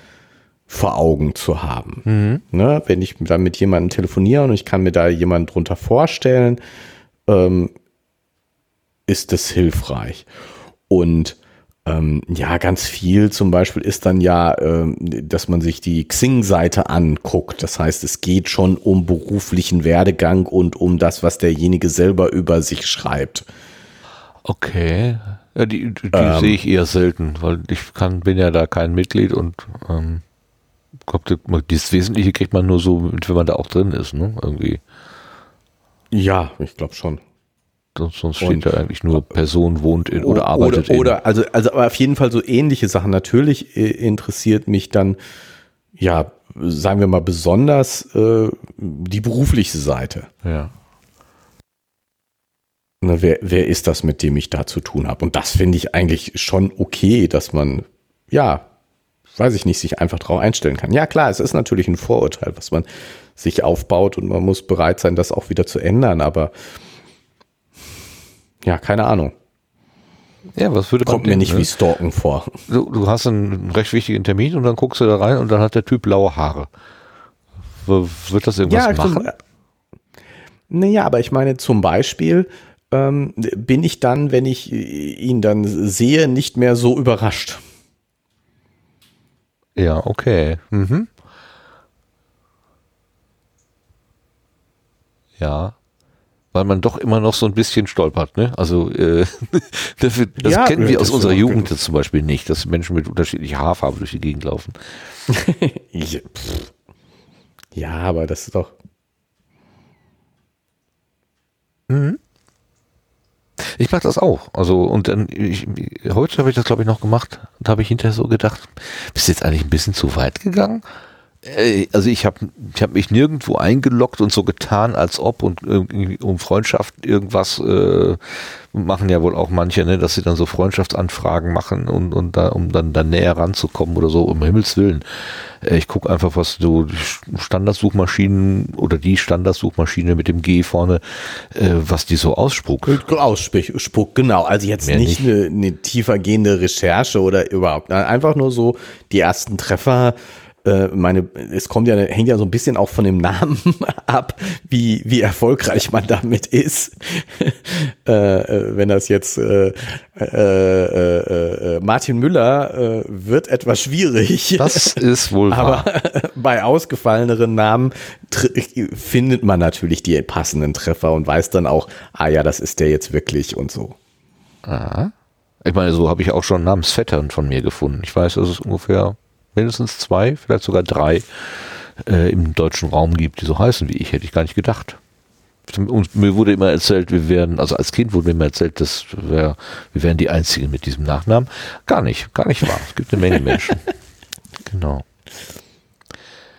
vor Augen zu haben. Mhm. Ne, wenn ich dann mit jemandem telefoniere und ich kann mir da jemanden drunter vorstellen, ähm, ist das hilfreich. Und Ähm, ja, ganz viel zum Beispiel ist dann ja, ähm, dass man sich die Xing-Seite anguckt. Das heißt, es geht schon um beruflichen Werdegang und um das, was derjenige selber über sich schreibt. Okay. Ja, die, die ähm, sehe ich eher selten, weil ich kann, bin ja da kein Mitglied und ähm, das Wesentliche kriegt man nur so, wenn man da auch drin ist, ne? Irgendwie. Ja, ich glaube schon. Sonst, sonst steht da eigentlich nur Person wohnt in oder arbeitet oder, oder also also aber auf jeden Fall so ähnliche Sachen. Natürlich äh, interessiert mich dann ja sagen wir mal besonders äh, die berufliche Seite. Ja. Ne, wer, wer ist das, mit dem ich da zu tun habe? Und das finde ich eigentlich schon okay, dass man ja weiß ich nicht, sich einfach drauf einstellen kann. Ja, klar, es ist natürlich ein Vorurteil, was man sich aufbaut und man muss bereit sein, das auch wieder zu ändern, aber ja, keine Ahnung. Ja, was würde Kommt mir nicht ne? wie Stalken vor. Du, du, hast einen recht wichtigen Termin und dann guckst du da rein und dann hat der Typ blaue Haare. Wird das irgendwas ja, machen? Naja, aber ich meine zum Beispiel ähm, bin ich dann, wenn ich ihn dann sehe, nicht mehr so überrascht. Ja, okay. Mhm. Ja weil man doch immer noch so ein bisschen stolpert. Ne? Also äh, das, das ja, kennen wir aus unserer Jugend jetzt zum Beispiel nicht, dass Menschen mit unterschiedlicher Haarfarbe durch die Gegend laufen. ja, aber das ist doch. Mhm. Ich mache das auch. Also und dann ich, heute habe ich das glaube ich noch gemacht und habe ich hinterher so gedacht, bist du jetzt eigentlich ein bisschen zu weit gegangen? Äh, also ich habe ich hab mich nirgendwo eingeloggt und so getan, als ob und irgendwie um Freundschaft irgendwas äh, machen ja wohl auch manche, ne, dass sie dann so Freundschaftsanfragen machen und, und da, um dann, dann näher ranzukommen oder so, um Himmels Willen. Äh, ich gucke einfach, was so Standardsuchmaschinen oder die Standardsuchmaschine mit dem G vorne, äh, was die so ausspuckt. Ausspuckt, genau. Also jetzt Mehr nicht, nicht. Eine, eine tiefergehende Recherche oder überhaupt. Einfach nur so die ersten Treffer äh, meine, es kommt ja, hängt ja so ein bisschen auch von dem Namen ab, wie, wie erfolgreich man damit ist. äh, äh, wenn das jetzt äh, äh, äh, äh, Martin Müller äh, wird etwas schwierig. Das ist wohl wahr. Aber bei ausgefalleneren Namen findet man natürlich die passenden Treffer und weiß dann auch, ah ja, das ist der jetzt wirklich und so. Aha. Ich meine, so habe ich auch schon Namensvettern von mir gefunden. Ich weiß, dass es ungefähr mindestens zwei, vielleicht sogar drei äh, im deutschen Raum gibt, die so heißen wie ich, hätte ich gar nicht gedacht. Und mir wurde immer erzählt, wir wären, also als Kind wurde mir immer erzählt, dass wir, wir wären die Einzigen mit diesem Nachnamen. Gar nicht, gar nicht wahr. Es gibt eine Menge Menschen. genau.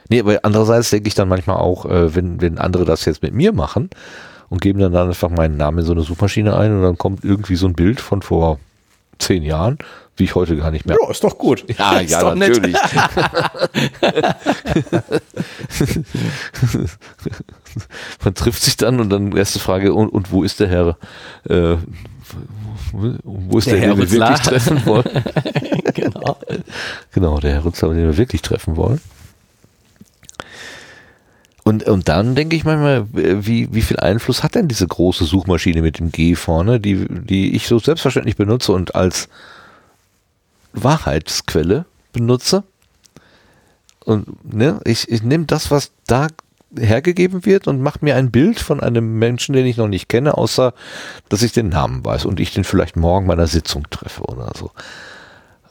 Nee, aber andererseits denke ich dann manchmal auch, äh, wenn, wenn andere das jetzt mit mir machen und geben dann, dann einfach meinen Namen in so eine Suchmaschine ein und dann kommt irgendwie so ein Bild von vor zehn Jahren, wie ich heute gar nicht mehr. Ja, ist doch gut. Ja, ja, doch natürlich. Man trifft sich dann und dann erste Frage, und, und wo ist der Herr? Äh, wo ist der, der Herr, den wir wirklich treffen wollen? genau. Genau, der Herr Rützler, den wir wirklich treffen wollen. Und, und dann denke ich manchmal, wie, wie viel Einfluss hat denn diese große Suchmaschine mit dem G vorne, die, die ich so selbstverständlich benutze und als Wahrheitsquelle benutze? Und ne, ich, ich nehme das, was da hergegeben wird und mache mir ein Bild von einem Menschen, den ich noch nicht kenne, außer dass ich den Namen weiß und ich den vielleicht morgen bei einer Sitzung treffe oder so.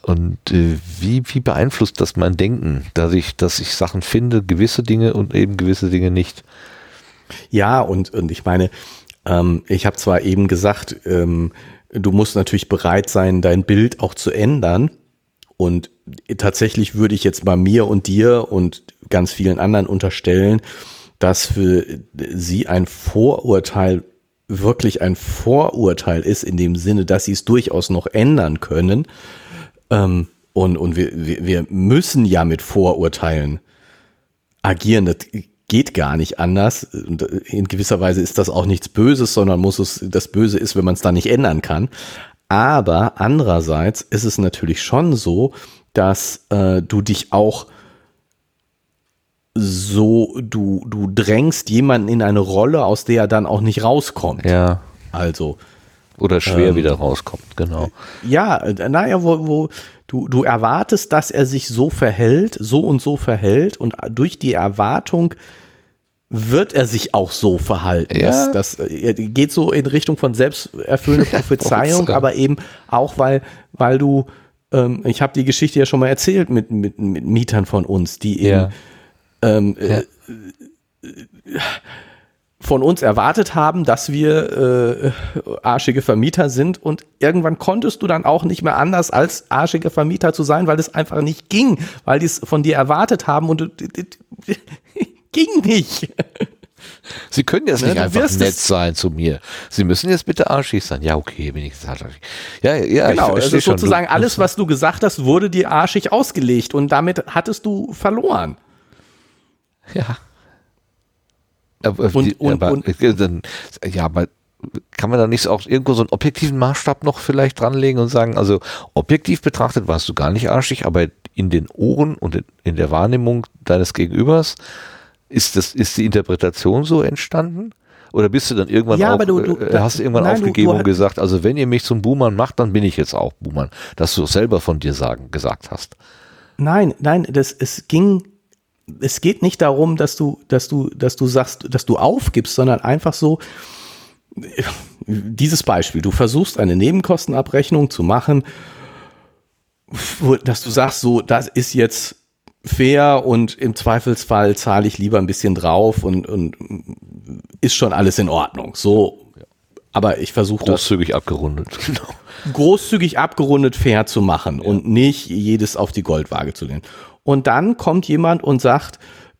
Und äh, wie, wie beeinflusst das mein Denken, dass ich, dass ich Sachen finde, gewisse Dinge und eben gewisse Dinge nicht? Ja, und, und ich meine, ähm, ich habe zwar eben gesagt, ähm, du musst natürlich bereit sein, dein Bild auch zu ändern. Und tatsächlich würde ich jetzt bei mir und dir und ganz vielen anderen unterstellen, dass für sie ein Vorurteil wirklich ein Vorurteil ist, in dem Sinne, dass sie es durchaus noch ändern können ähm, und und wir, wir, wir müssen ja mit Vorurteilen agieren. Das geht gar nicht anders. Und in gewisser Weise ist das auch nichts Böses, sondern muss es, das Böse ist, wenn man es da nicht ändern kann. Aber andererseits ist es natürlich schon so, dass äh, du dich auch so, du, du drängst jemanden in eine Rolle, aus der er dann auch nicht rauskommt. Ja. Also, Oder schwer ähm, wieder rauskommt, genau. Ja, äh, naja, wo, wo du, du erwartest, dass er sich so verhält, so und so verhält und durch die Erwartung wird er sich auch so verhalten. Ja. Das, das äh, geht so in Richtung von selbsterfüllende Prophezeiung, aber eben auch, weil, weil du, ähm, ich habe die Geschichte ja schon mal erzählt mit, mit, mit Mietern von uns, die eben ja. ähm, ja. Äh, von uns erwartet haben, dass wir äh, arschige Vermieter sind und irgendwann konntest du dann auch nicht mehr anders als arschige Vermieter zu sein, weil es einfach nicht ging, weil die es von dir erwartet haben und ging nicht. Sie können jetzt ne, nicht einfach nett sein zu mir. Sie müssen jetzt bitte arschig sein. Ja, okay, wenigstens arschig. Ja, ja, genau. Also sozusagen schon. alles, was du gesagt hast, wurde dir arschig ausgelegt und damit hattest du verloren. Ja. Aber, und, und, aber, und, äh, ja, aber kann man da nicht auch irgendwo so einen objektiven Maßstab noch vielleicht dranlegen und sagen, also objektiv betrachtet warst du gar nicht arschig, aber in den Ohren und in der Wahrnehmung deines Gegenübers ist das, ist die Interpretation so entstanden? Oder bist du dann irgendwann ja, auch, du, du, äh, hast du irgendwann nein, aufgegeben du, und gesagt, also wenn ihr mich zum Buhmann macht, dann bin ich jetzt auch Buhmann, dass du selber von dir sagen, gesagt hast. Nein, nein, das, es ging, es geht nicht darum, dass du, dass du, dass du sagst, dass du aufgibst, sondern einfach so, dieses Beispiel, du versuchst eine Nebenkostenabrechnung zu machen, dass du sagst, so, das ist jetzt fair und im Zweifelsfall zahle ich lieber ein bisschen drauf und, und ist schon alles in Ordnung. So, aber ich versuche großzügig abgerundet. Genau. Großzügig abgerundet fair zu machen ja. und nicht jedes auf die Goldwaage zu legen. Und dann kommt jemand und sagt,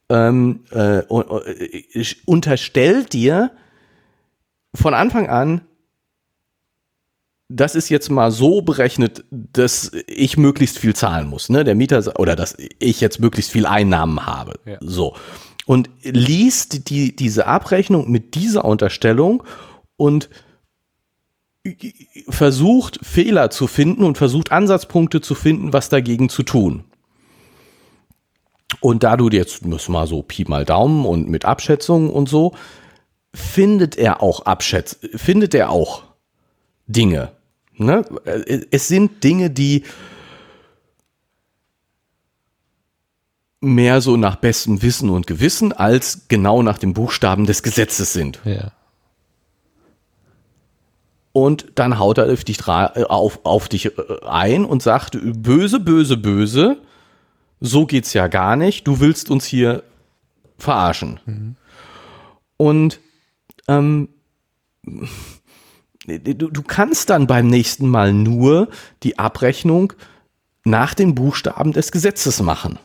ähm, äh, äh, unterstellt dir von Anfang an, das ist jetzt mal so berechnet, dass ich möglichst viel zahlen muss, ne? Der Mieter oder dass ich jetzt möglichst viel Einnahmen habe. Ja. So. Und liest die, diese Abrechnung mit dieser Unterstellung und versucht Fehler zu finden und versucht Ansatzpunkte zu finden, was dagegen zu tun. Und da du jetzt müssen mal so Pi mal Daumen und mit Abschätzungen und so, findet er auch Abschätz, findet er auch Dinge. Ne? Es sind Dinge, die mehr so nach bestem Wissen und Gewissen als genau nach dem Buchstaben des Gesetzes sind. Ja. Und dann haut er auf dich, auf, auf dich äh, ein und sagt, böse, böse, böse, so geht's ja gar nicht, du willst uns hier verarschen. Mhm. Und ähm, du, du kannst dann beim nächsten Mal nur die Abrechnung nach den Buchstaben des Gesetzes machen.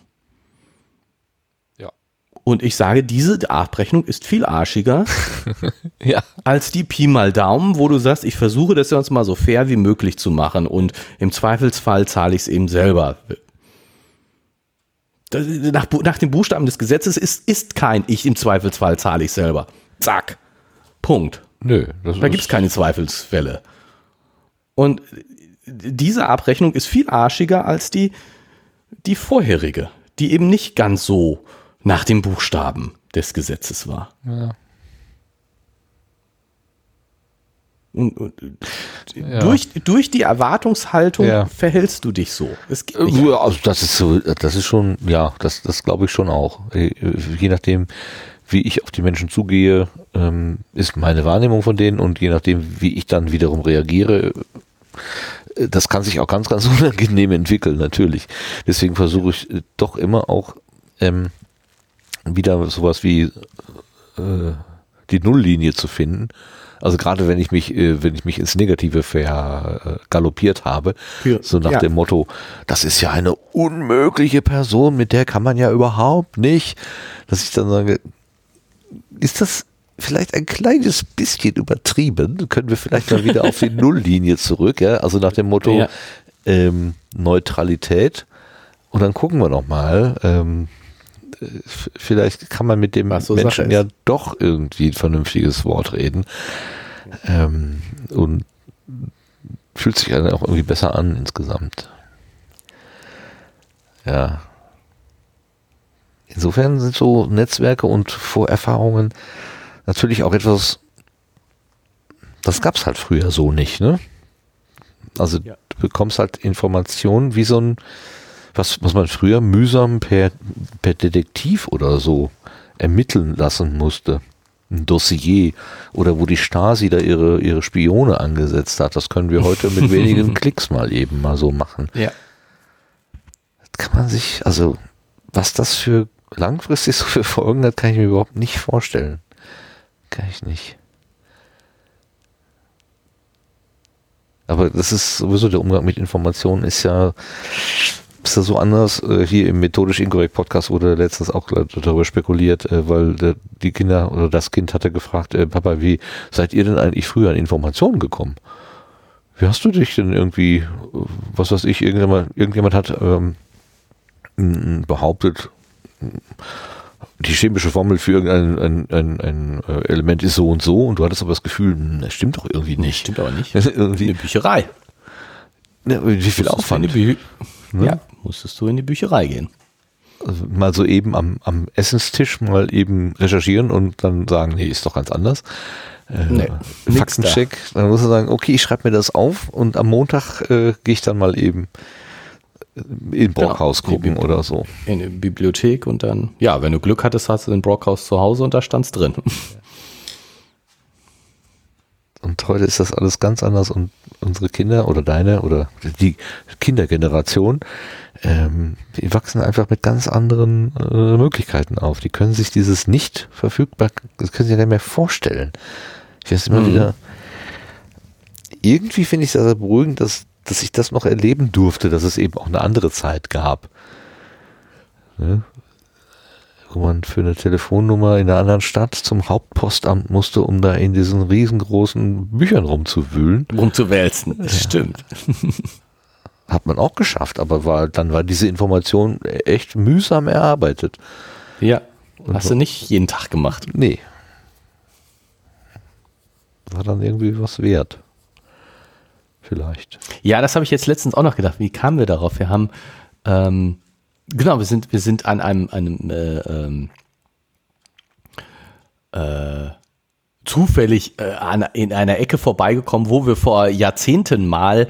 Und ich sage, diese Abrechnung ist viel arschiger ja. als die Pi mal Daumen, wo du sagst, ich versuche das uns mal so fair wie möglich zu machen und im Zweifelsfall zahle ich es eben selber. Nach, nach dem Buchstaben des Gesetzes ist, ist kein Ich im Zweifelsfall zahle ich selber. Zack. Punkt. Nö. da gibt es keine Zweifelsfälle. Und diese Abrechnung ist viel arschiger als die, die vorherige, die eben nicht ganz so nach dem Buchstaben des Gesetzes war. Ja. Und, und ja. durch, durch die Erwartungshaltung ja. verhältst du dich so. Es also das ist so, das ist schon, ja, das, das glaube ich schon auch. Äh, je nachdem, wie ich auf die Menschen zugehe, ähm, ist meine Wahrnehmung von denen und je nachdem, wie ich dann wiederum reagiere, äh, das kann sich auch ganz, ganz unangenehm entwickeln, natürlich. Deswegen versuche ich äh, doch immer auch ähm, wieder sowas wie äh, die Nulllinie zu finden. Also gerade wenn ich mich, äh, wenn ich mich ins Negative vergaloppiert habe, ja. so nach ja. dem Motto, das ist ja eine unmögliche Person, mit der kann man ja überhaupt nicht, dass ich dann sage, ist das vielleicht ein kleines bisschen übertrieben? Können wir vielleicht mal wieder auf die Nulllinie zurück, ja? Also nach dem Motto ja. ähm, Neutralität. Und dann gucken wir noch mal. Ähm, vielleicht kann man mit dem so Menschen ja doch irgendwie ein vernünftiges Wort reden. Ähm, und fühlt sich dann auch irgendwie besser an insgesamt. Ja. Insofern sind so Netzwerke und Vorerfahrungen natürlich auch etwas Das gab es halt früher so nicht, ne? Also ja. du bekommst halt Informationen wie so ein, was, was man früher mühsam per, per Detektiv oder so ermitteln lassen musste. Ein Dossier oder wo die Stasi da ihre, ihre Spione angesetzt hat. Das können wir heute mit wenigen Klicks mal eben mal so machen. Ja. Das kann man sich, also was das für langfristig so für Folgen hat, kann ich mir überhaupt nicht vorstellen. Kann ich nicht. Aber das ist sowieso der Umgang mit Informationen ist ja, ist ja so anders. Äh, hier im methodisch inkorrekt Podcast wurde letztens auch darüber spekuliert, äh, weil die Kinder oder das Kind hatte gefragt, äh, Papa, wie seid ihr denn eigentlich früher an Informationen gekommen? Wie hast du dich denn irgendwie, was weiß ich, irgendjemand, irgendjemand hat ähm, behauptet, die chemische Formel für irgendein ein, ein, ein Element ist so und so und du hattest aber das Gefühl, hm, das stimmt doch irgendwie nicht. Stimmt aber nicht. irgendwie. Eine Bücherei. Ja, wie viel Aufwand? Ne? Ja, musstest du in die Bücherei gehen. Also mal so eben am, am Essenstisch mal eben recherchieren und dann sagen, nee, ist doch ganz anders. Äh, nee, Faktencheck. Da. Dann musst du sagen, okay, ich schreibe mir das auf und am Montag äh, gehe ich dann mal eben in Brockhaus genau, gucken oder so. In der Bibliothek und dann, ja, wenn du Glück hattest, hast du den Brockhaus zu Hause und da stand's drin. Und heute ist das alles ganz anders und unsere Kinder oder deine oder die Kindergeneration, ähm, die wachsen einfach mit ganz anderen äh, Möglichkeiten auf. Die können sich dieses nicht verfügbar, das können sie ja nicht mehr vorstellen. Ich weiß immer mhm. wieder, irgendwie finde ich es also beruhigend, dass dass ich das noch erleben durfte, dass es eben auch eine andere Zeit gab. Ne? Wo man für eine Telefonnummer in einer anderen Stadt zum Hauptpostamt musste, um da in diesen riesengroßen Büchern rumzuwühlen. Rumzuwälzen, das ja. stimmt. Hat man auch geschafft, aber war, dann war diese Information echt mühsam erarbeitet. Ja, hast so. du nicht jeden Tag gemacht. Nee. War dann irgendwie was wert vielleicht. Ja, das habe ich jetzt letztens auch noch gedacht. Wie kamen wir darauf? Wir haben, ähm, genau, wir sind, wir sind an einem, einem äh, ähm, äh, zufällig äh, an, in einer Ecke vorbeigekommen, wo wir vor Jahrzehnten mal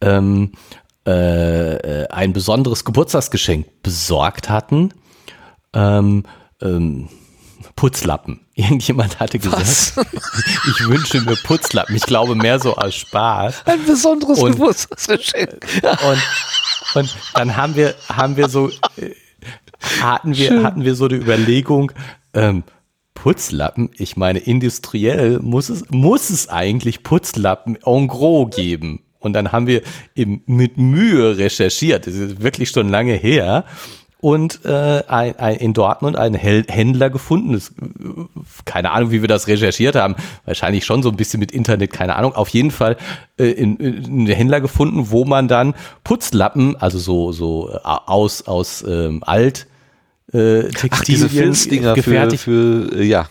ähm, äh, äh ein besonderes Geburtstagsgeschenk besorgt hatten. Ähm, ähm, Putzlappen. Irgendjemand hatte gesagt, Was? ich wünsche mir Putzlappen. Ich glaube mehr so als Spaß. Ein besonderes und, Geburtstagsgeschenk. Und, und dann haben wir, haben wir so, äh, hatten wir, hatten wir so die Überlegung, ähm, Putzlappen, ich meine, industriell muss es, muss es eigentlich Putzlappen en gros geben. Und dann haben wir eben mit Mühe recherchiert. Das ist wirklich schon lange her und äh, ein, ein, in Dortmund einen Händler gefunden. Das, keine Ahnung, wie wir das recherchiert haben. Wahrscheinlich schon so ein bisschen mit Internet, keine Ahnung. Auf jeden Fall äh, in, in einen Händler gefunden, wo man dann Putzlappen, also so so äh, aus aus ähm, alt äh, Textilien Ach, gefertigt für, für äh, ja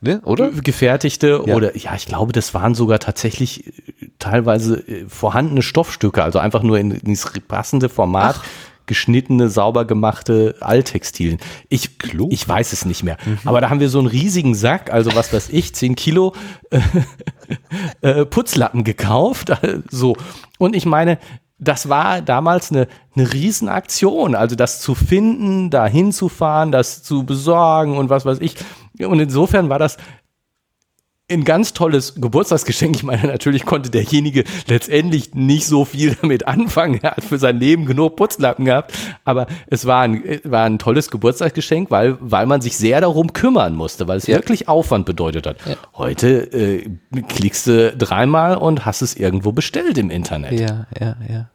Ne, oder? Gefertigte ja. oder ja, ich glaube, das waren sogar tatsächlich äh, teilweise äh, vorhandene Stoffstücke, also einfach nur in, in dieses passende Format Ach geschnittene, sauber gemachte Alttextilien. Ich, ich weiß es nicht mehr. Mhm. Aber da haben wir so einen riesigen Sack, also was weiß ich, 10 Kilo äh, äh, Putzlappen gekauft. so. Und ich meine, das war damals eine, eine Riesenaktion. Also das zu finden, da hinzufahren, das zu besorgen und was weiß ich. Und insofern war das ein ganz tolles Geburtstagsgeschenk. Ich meine, natürlich konnte derjenige letztendlich nicht so viel damit anfangen. Er hat für sein Leben genug Putzlappen gehabt. Aber es war ein, war ein tolles Geburtstagsgeschenk, weil, weil man sich sehr darum kümmern musste, weil es ja. wirklich Aufwand bedeutet hat. Ja. Heute äh, klickst du dreimal und hast es irgendwo bestellt im Internet. Ja, ja, ja.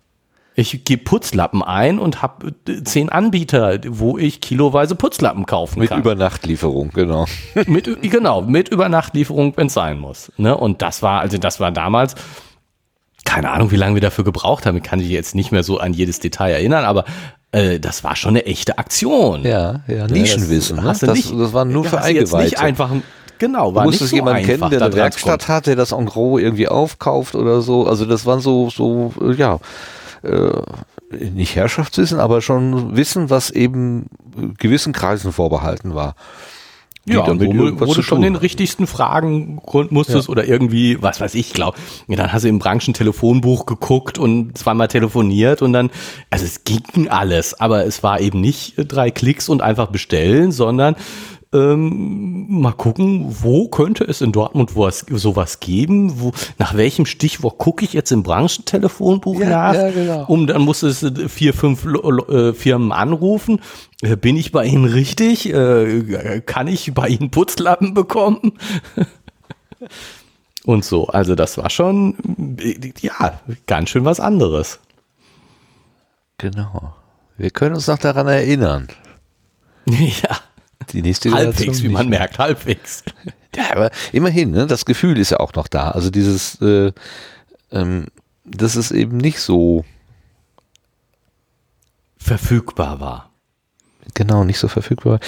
Ich gebe Putzlappen ein und habe äh, zehn Anbieter, wo ich kiloweise Putzlappen kaufen mit kann. Mit Übernachtlieferung, genau. mit, genau, mit Übernachtlieferung, wenn es sein muss. Ne? Und das war, also das war damals, keine Ahnung, wie lange wir dafür gebraucht haben. Ich kann mich jetzt nicht mehr so an jedes Detail erinnern, aber äh, das war schon eine echte Aktion. Ja, ja, ne, Nischenwissen. Ne? Das, das, nicht, das war nur für Eingeweihte. Nicht einfach Genau, war du musstest nicht so jemanden kennen, der eine Werkstatt kommt. hat, der das en gros irgendwie aufkauft oder so. Also das waren so, so, ja, äh, nicht Herrschaftswissen, aber schon Wissen, was eben gewissen Kreisen vorbehalten war. ja, damit wo, wo du schon den richtigsten Fragen musstest ja. oder irgendwie, was weiß ich, glaub. Ja, dann hast du im Branchentelefonbuch geguckt und zweimal telefoniert und dann, also es ging alles, aber es war eben nicht drei Klicks und einfach bestellen, sondern ähm, mal gucken, wo könnte es in Dortmund was, sowas geben? Wo, nach welchem Stichwort gucke ich jetzt im Branchentelefonbuch ja, nach? Ja, genau. Um dann muss es vier, fünf äh, Firmen anrufen. Äh, bin ich bei Ihnen richtig? Äh, kann ich bei Ihnen Putzlappen bekommen? Und so, also das war schon, ja, ganz schön was anderes. Genau. Wir können uns noch daran erinnern. Ja die nächste Halbwegs, wie man merkt, halbwegs. Ja, aber immerhin, ne, das Gefühl ist ja auch noch da. Also dieses, äh, ähm, dass es eben nicht so verfügbar war. Genau, nicht so verfügbar.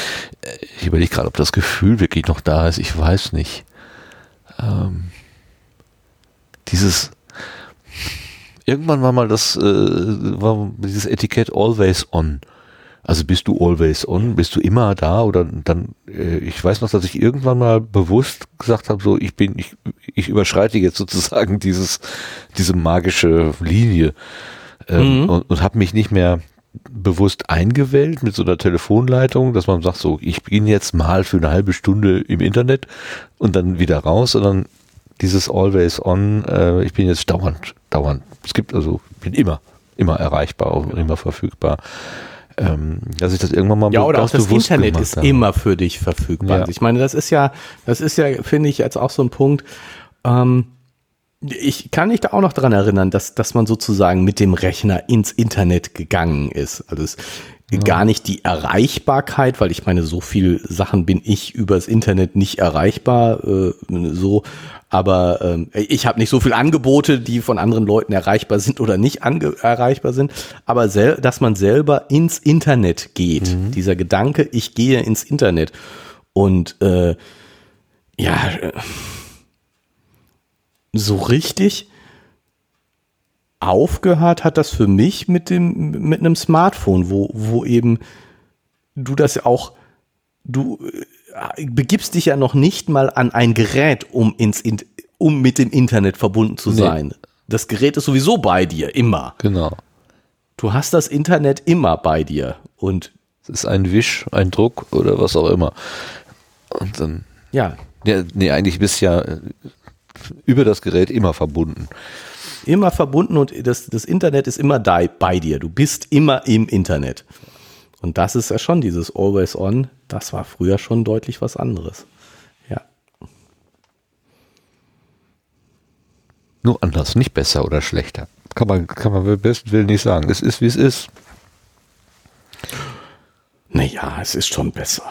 Ich überlege gerade, ob das Gefühl wirklich noch da ist. Ich weiß nicht. Ähm, dieses irgendwann war mal das äh, war dieses Etikett always on. Also bist du always on? Bist du immer da? Oder dann, äh, ich weiß noch, dass ich irgendwann mal bewusst gesagt habe, so ich bin, ich, ich überschreite jetzt sozusagen dieses, diese magische Linie ähm, mhm. und, und habe mich nicht mehr bewusst eingewählt mit so einer Telefonleitung, dass man sagt, so ich bin jetzt mal für eine halbe Stunde im Internet und dann wieder raus, sondern dieses Always On, äh, ich bin jetzt dauernd, dauernd. Es gibt also, ich bin immer, immer erreichbar und immer verfügbar ähm, dass ich das irgendwann mal Ja, oder auch das Internet ist habe. immer für dich verfügbar. Ja. Ich meine, das ist ja, das ist ja, finde ich, jetzt auch so ein Punkt. Ähm, ich kann mich da auch noch dran erinnern, dass, dass man sozusagen mit dem Rechner ins Internet gegangen ist. Also es, ja. gar nicht die Erreichbarkeit, weil ich meine, so viel Sachen bin ich übers Internet nicht erreichbar, äh, so, aber ähm, ich habe nicht so viel Angebote, die von anderen Leuten erreichbar sind oder nicht erreichbar sind, aber dass man selber ins Internet geht, mhm. dieser Gedanke, ich gehe ins Internet. Und äh, ja, so richtig aufgehört hat das für mich mit dem mit einem Smartphone, wo wo eben du das auch du begibst dich ja noch nicht mal an ein Gerät, um ins um mit dem Internet verbunden zu sein. Nee. Das Gerät ist sowieso bei dir immer. Genau. Du hast das Internet immer bei dir und es ist ein Wisch, ein Druck oder was auch immer. Und dann ja. ja nee, eigentlich bist du ja äh, über das Gerät immer verbunden. Immer verbunden und das, das Internet ist immer da, bei dir. Du bist immer im Internet. Und das ist ja schon dieses Always On. Das war früher schon deutlich was anderes. Ja. Nur anders, nicht besser oder schlechter. Kann man, kann man besten Willen nicht sagen. Es ist, wie es ist. Naja, es ist schon besser.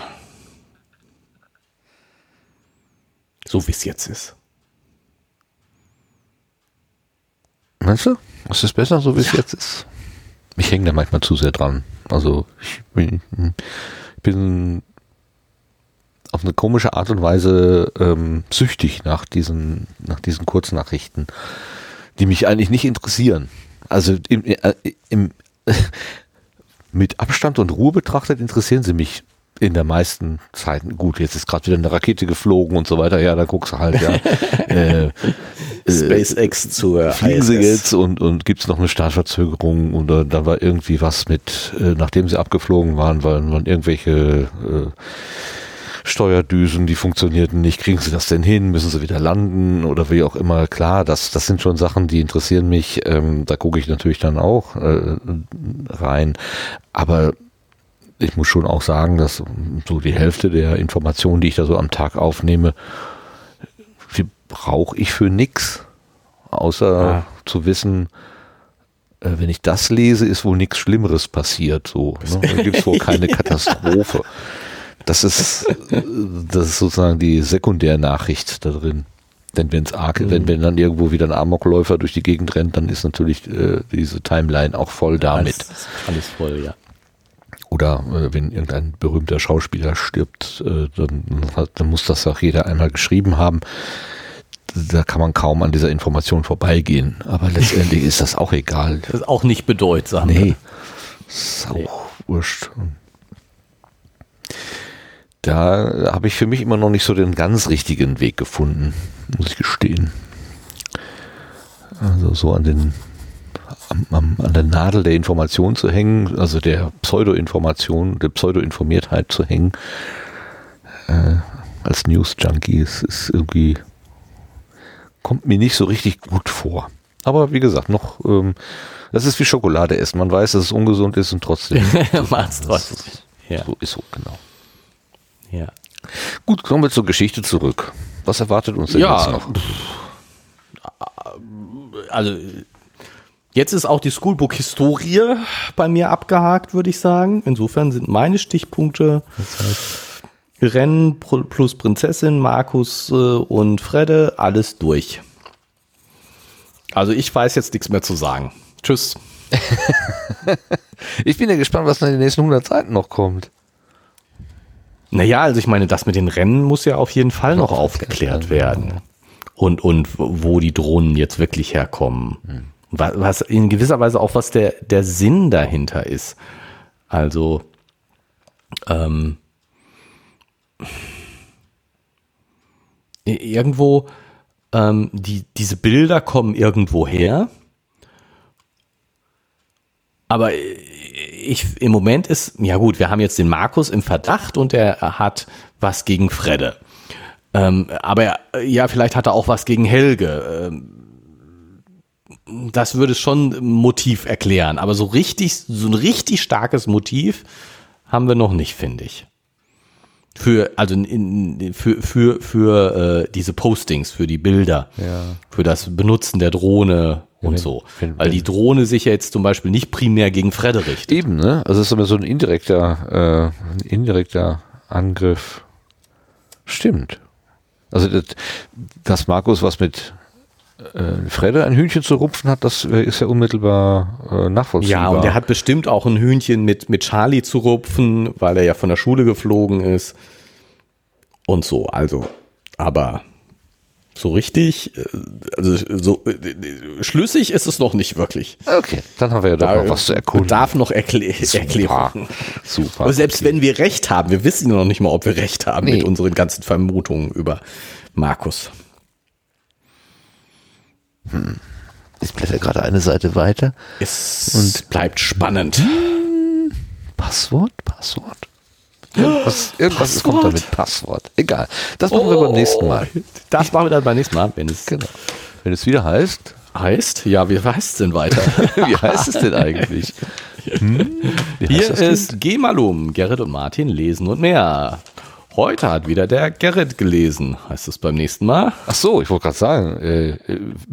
So wie es jetzt ist. Meinst du? Es ist besser, so wie es ja. jetzt ist. Ich hänge da manchmal zu sehr dran. Also ich bin, ich bin auf eine komische Art und Weise ähm, süchtig nach diesen, nach diesen Kurznachrichten, die mich eigentlich nicht interessieren. Also im, äh, im, mit Abstand und Ruhe betrachtet interessieren sie mich in der meisten Zeiten. Gut, jetzt ist gerade wieder eine Rakete geflogen und so weiter. Ja, da guckst du halt, ja. äh, SpaceX zur Fliegen sie jetzt und, und gibt es noch eine Startverzögerung oder da war irgendwie was mit, äh, nachdem sie abgeflogen waren, waren, waren irgendwelche äh, Steuerdüsen, die funktionierten nicht. Kriegen sie das denn hin? Müssen sie wieder landen oder wie auch immer? Klar, das, das sind schon Sachen, die interessieren mich. Ähm, da gucke ich natürlich dann auch äh, rein. Aber ich muss schon auch sagen, dass so die Hälfte der Informationen, die ich da so am Tag aufnehme, die brauche ich für nichts, außer ja. zu wissen, äh, wenn ich das lese, ist wohl nichts Schlimmeres passiert. So, ne? Da gibt es wohl keine Katastrophe. Das ist, das ist sozusagen die Sekundärnachricht da drin. Denn wenn's arg, mhm. wenn, wenn dann irgendwo wieder ein Amokläufer durch die Gegend rennt, dann ist natürlich äh, diese Timeline auch voll damit. Alles, alles voll, ja. Oder äh, wenn irgendein berühmter Schauspieler stirbt, äh, dann, dann muss das auch jeder einmal geschrieben haben. Da kann man kaum an dieser Information vorbeigehen. Aber letztendlich ist das auch egal. Das ist auch nicht bedeutsam. Nee. Ist auch nee. wurscht. Da habe ich für mich immer noch nicht so den ganz richtigen Weg gefunden, muss ich gestehen. Also so an den am, am, an der Nadel der Information zu hängen, also der Pseudo-Information, der Pseudo-Informiertheit zu hängen, äh, als News-Junkie ist, ist irgendwie, kommt mir nicht so richtig gut vor. Aber wie gesagt, noch, ähm, das ist wie Schokolade essen. Man weiß, dass es ungesund ist und trotzdem. Macht's trotzdem. Ja. So ist so, genau. Ja. Gut, kommen wir zur Geschichte zurück. Was erwartet uns denn ja, jetzt noch? Also, jetzt ist auch die Schoolbook-Historie bei mir abgehakt, würde ich sagen. Insofern sind meine Stichpunkte das Rennen plus Prinzessin, Markus äh, und Fredde, alles durch. Also ich weiß jetzt nichts mehr zu sagen. Tschüss. ich bin ja gespannt, was in den nächsten 100 Seiten noch kommt. Naja, also ich meine, das mit den Rennen muss ja auf jeden Fall noch aufgeklärt werden. Und, und wo die Drohnen jetzt wirklich herkommen. Hm. Was, was in gewisser Weise auch, was der, der Sinn dahinter ist. Also, ähm, irgendwo, ähm, die, diese Bilder kommen irgendwo her. Aber ich, im Moment ist, ja gut, wir haben jetzt den Markus im Verdacht und er hat was gegen Fredde. Ähm, aber ja, vielleicht hat er auch was gegen Helge. Ähm, das würde schon Motiv erklären. Aber so richtig, so ein richtig starkes Motiv haben wir noch nicht, finde ich. Für, also in, für, für, für äh, diese Postings, für die Bilder, ja. für das Benutzen der Drohne und so. Weil die Drohne sich ja jetzt zum Beispiel nicht primär gegen Fredde richtet. Eben, ne? Also es ist immer so ein indirekter, äh, ein indirekter Angriff. Stimmt. Also, das, dass Markus was mit äh, Fredde ein Hühnchen zu rupfen hat, das ist ja unmittelbar äh, nachvollziehbar. Ja, und er hat bestimmt auch ein Hühnchen mit, mit Charlie zu rupfen, weil er ja von der Schule geflogen ist. Und so, also, aber so richtig, äh, also so äh, schlüssig ist es noch nicht wirklich. Okay, dann haben wir ja doch da noch was zu erkunden. Darf noch Erklä Super. Erklärung. Super. Aber selbst okay. wenn wir recht haben, wir wissen noch nicht mal, ob wir recht haben nee. mit unseren ganzen Vermutungen über Markus. Hm. Ich blätter gerade eine Seite weiter. Es und bleibt spannend. Hm. Passwort? Passwort? Irgendwas, irgendwas Passwort? kommt da mit Passwort. Egal. Das machen oh, wir beim nächsten Mal. Das machen wir dann beim nächsten Mal, wenn es, genau. wenn es wieder heißt. Heißt? Ja, wie heißt es denn weiter? wie heißt es denn eigentlich? Hm? Hier ist Gemalum, Gerrit und Martin lesen und mehr. Heute hat wieder der Gerrit gelesen. Heißt es beim nächsten Mal? Ach so, ich wollte gerade sagen, äh,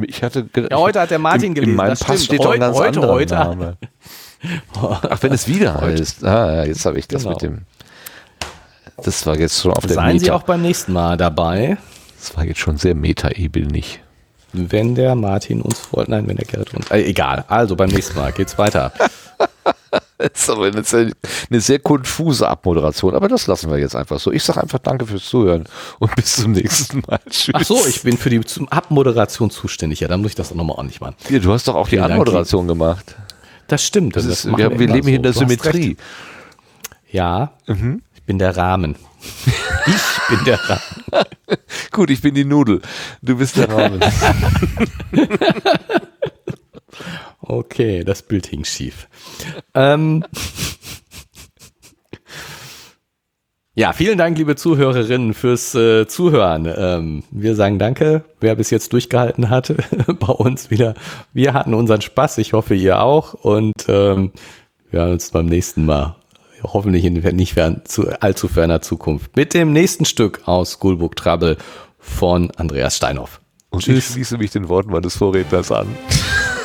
ich hatte. Ja, heute hat der Martin gelesen. In meinem Pass stimmt. steht doch ein ganz heute, heute. Name. Ach, wenn es wieder heißt. Ah, jetzt habe ich das genau. mit dem. Das war jetzt schon auf der Seien. Sie auch beim nächsten Mal dabei. Das war jetzt schon sehr meta-ebenig. Wenn der Martin uns folgt, nein, wenn der Gerrit uns. Äh, egal. Also beim nächsten Mal geht's weiter. Das ist aber eine sehr, eine sehr konfuse Abmoderation, aber das lassen wir jetzt einfach so. Ich sage einfach Danke fürs Zuhören und bis zum nächsten Mal. Tschüss. Ach so, ich bin für die Abmoderation zuständig. Ja, dann muss ich das auch nochmal ordentlich machen. Ja, du hast doch auch die Anmoderation gemacht. Das stimmt. Das, das ist, wir, wir, leben so. hier in der Symmetrie. Ja, mhm. ich bin der Rahmen. ich bin der Rahmen. Gut, ich bin die Nudel. Du bist der Rahmen. Okay, das Bild hing schief. ähm, ja, vielen Dank, liebe Zuhörerinnen, fürs äh, Zuhören. Ähm, wir sagen Danke, wer bis jetzt durchgehalten hat bei uns wieder. Wir hatten unseren Spaß, ich hoffe, ihr auch. Und ähm, wir hören uns beim nächsten Mal. Hoffentlich in nicht fern, zu, allzu ferner Zukunft. Mit dem nächsten Stück aus Schoolbook Trouble von Andreas Steinhoff. Und Tschüss. ich schließe mich den Worten meines Vorredners an.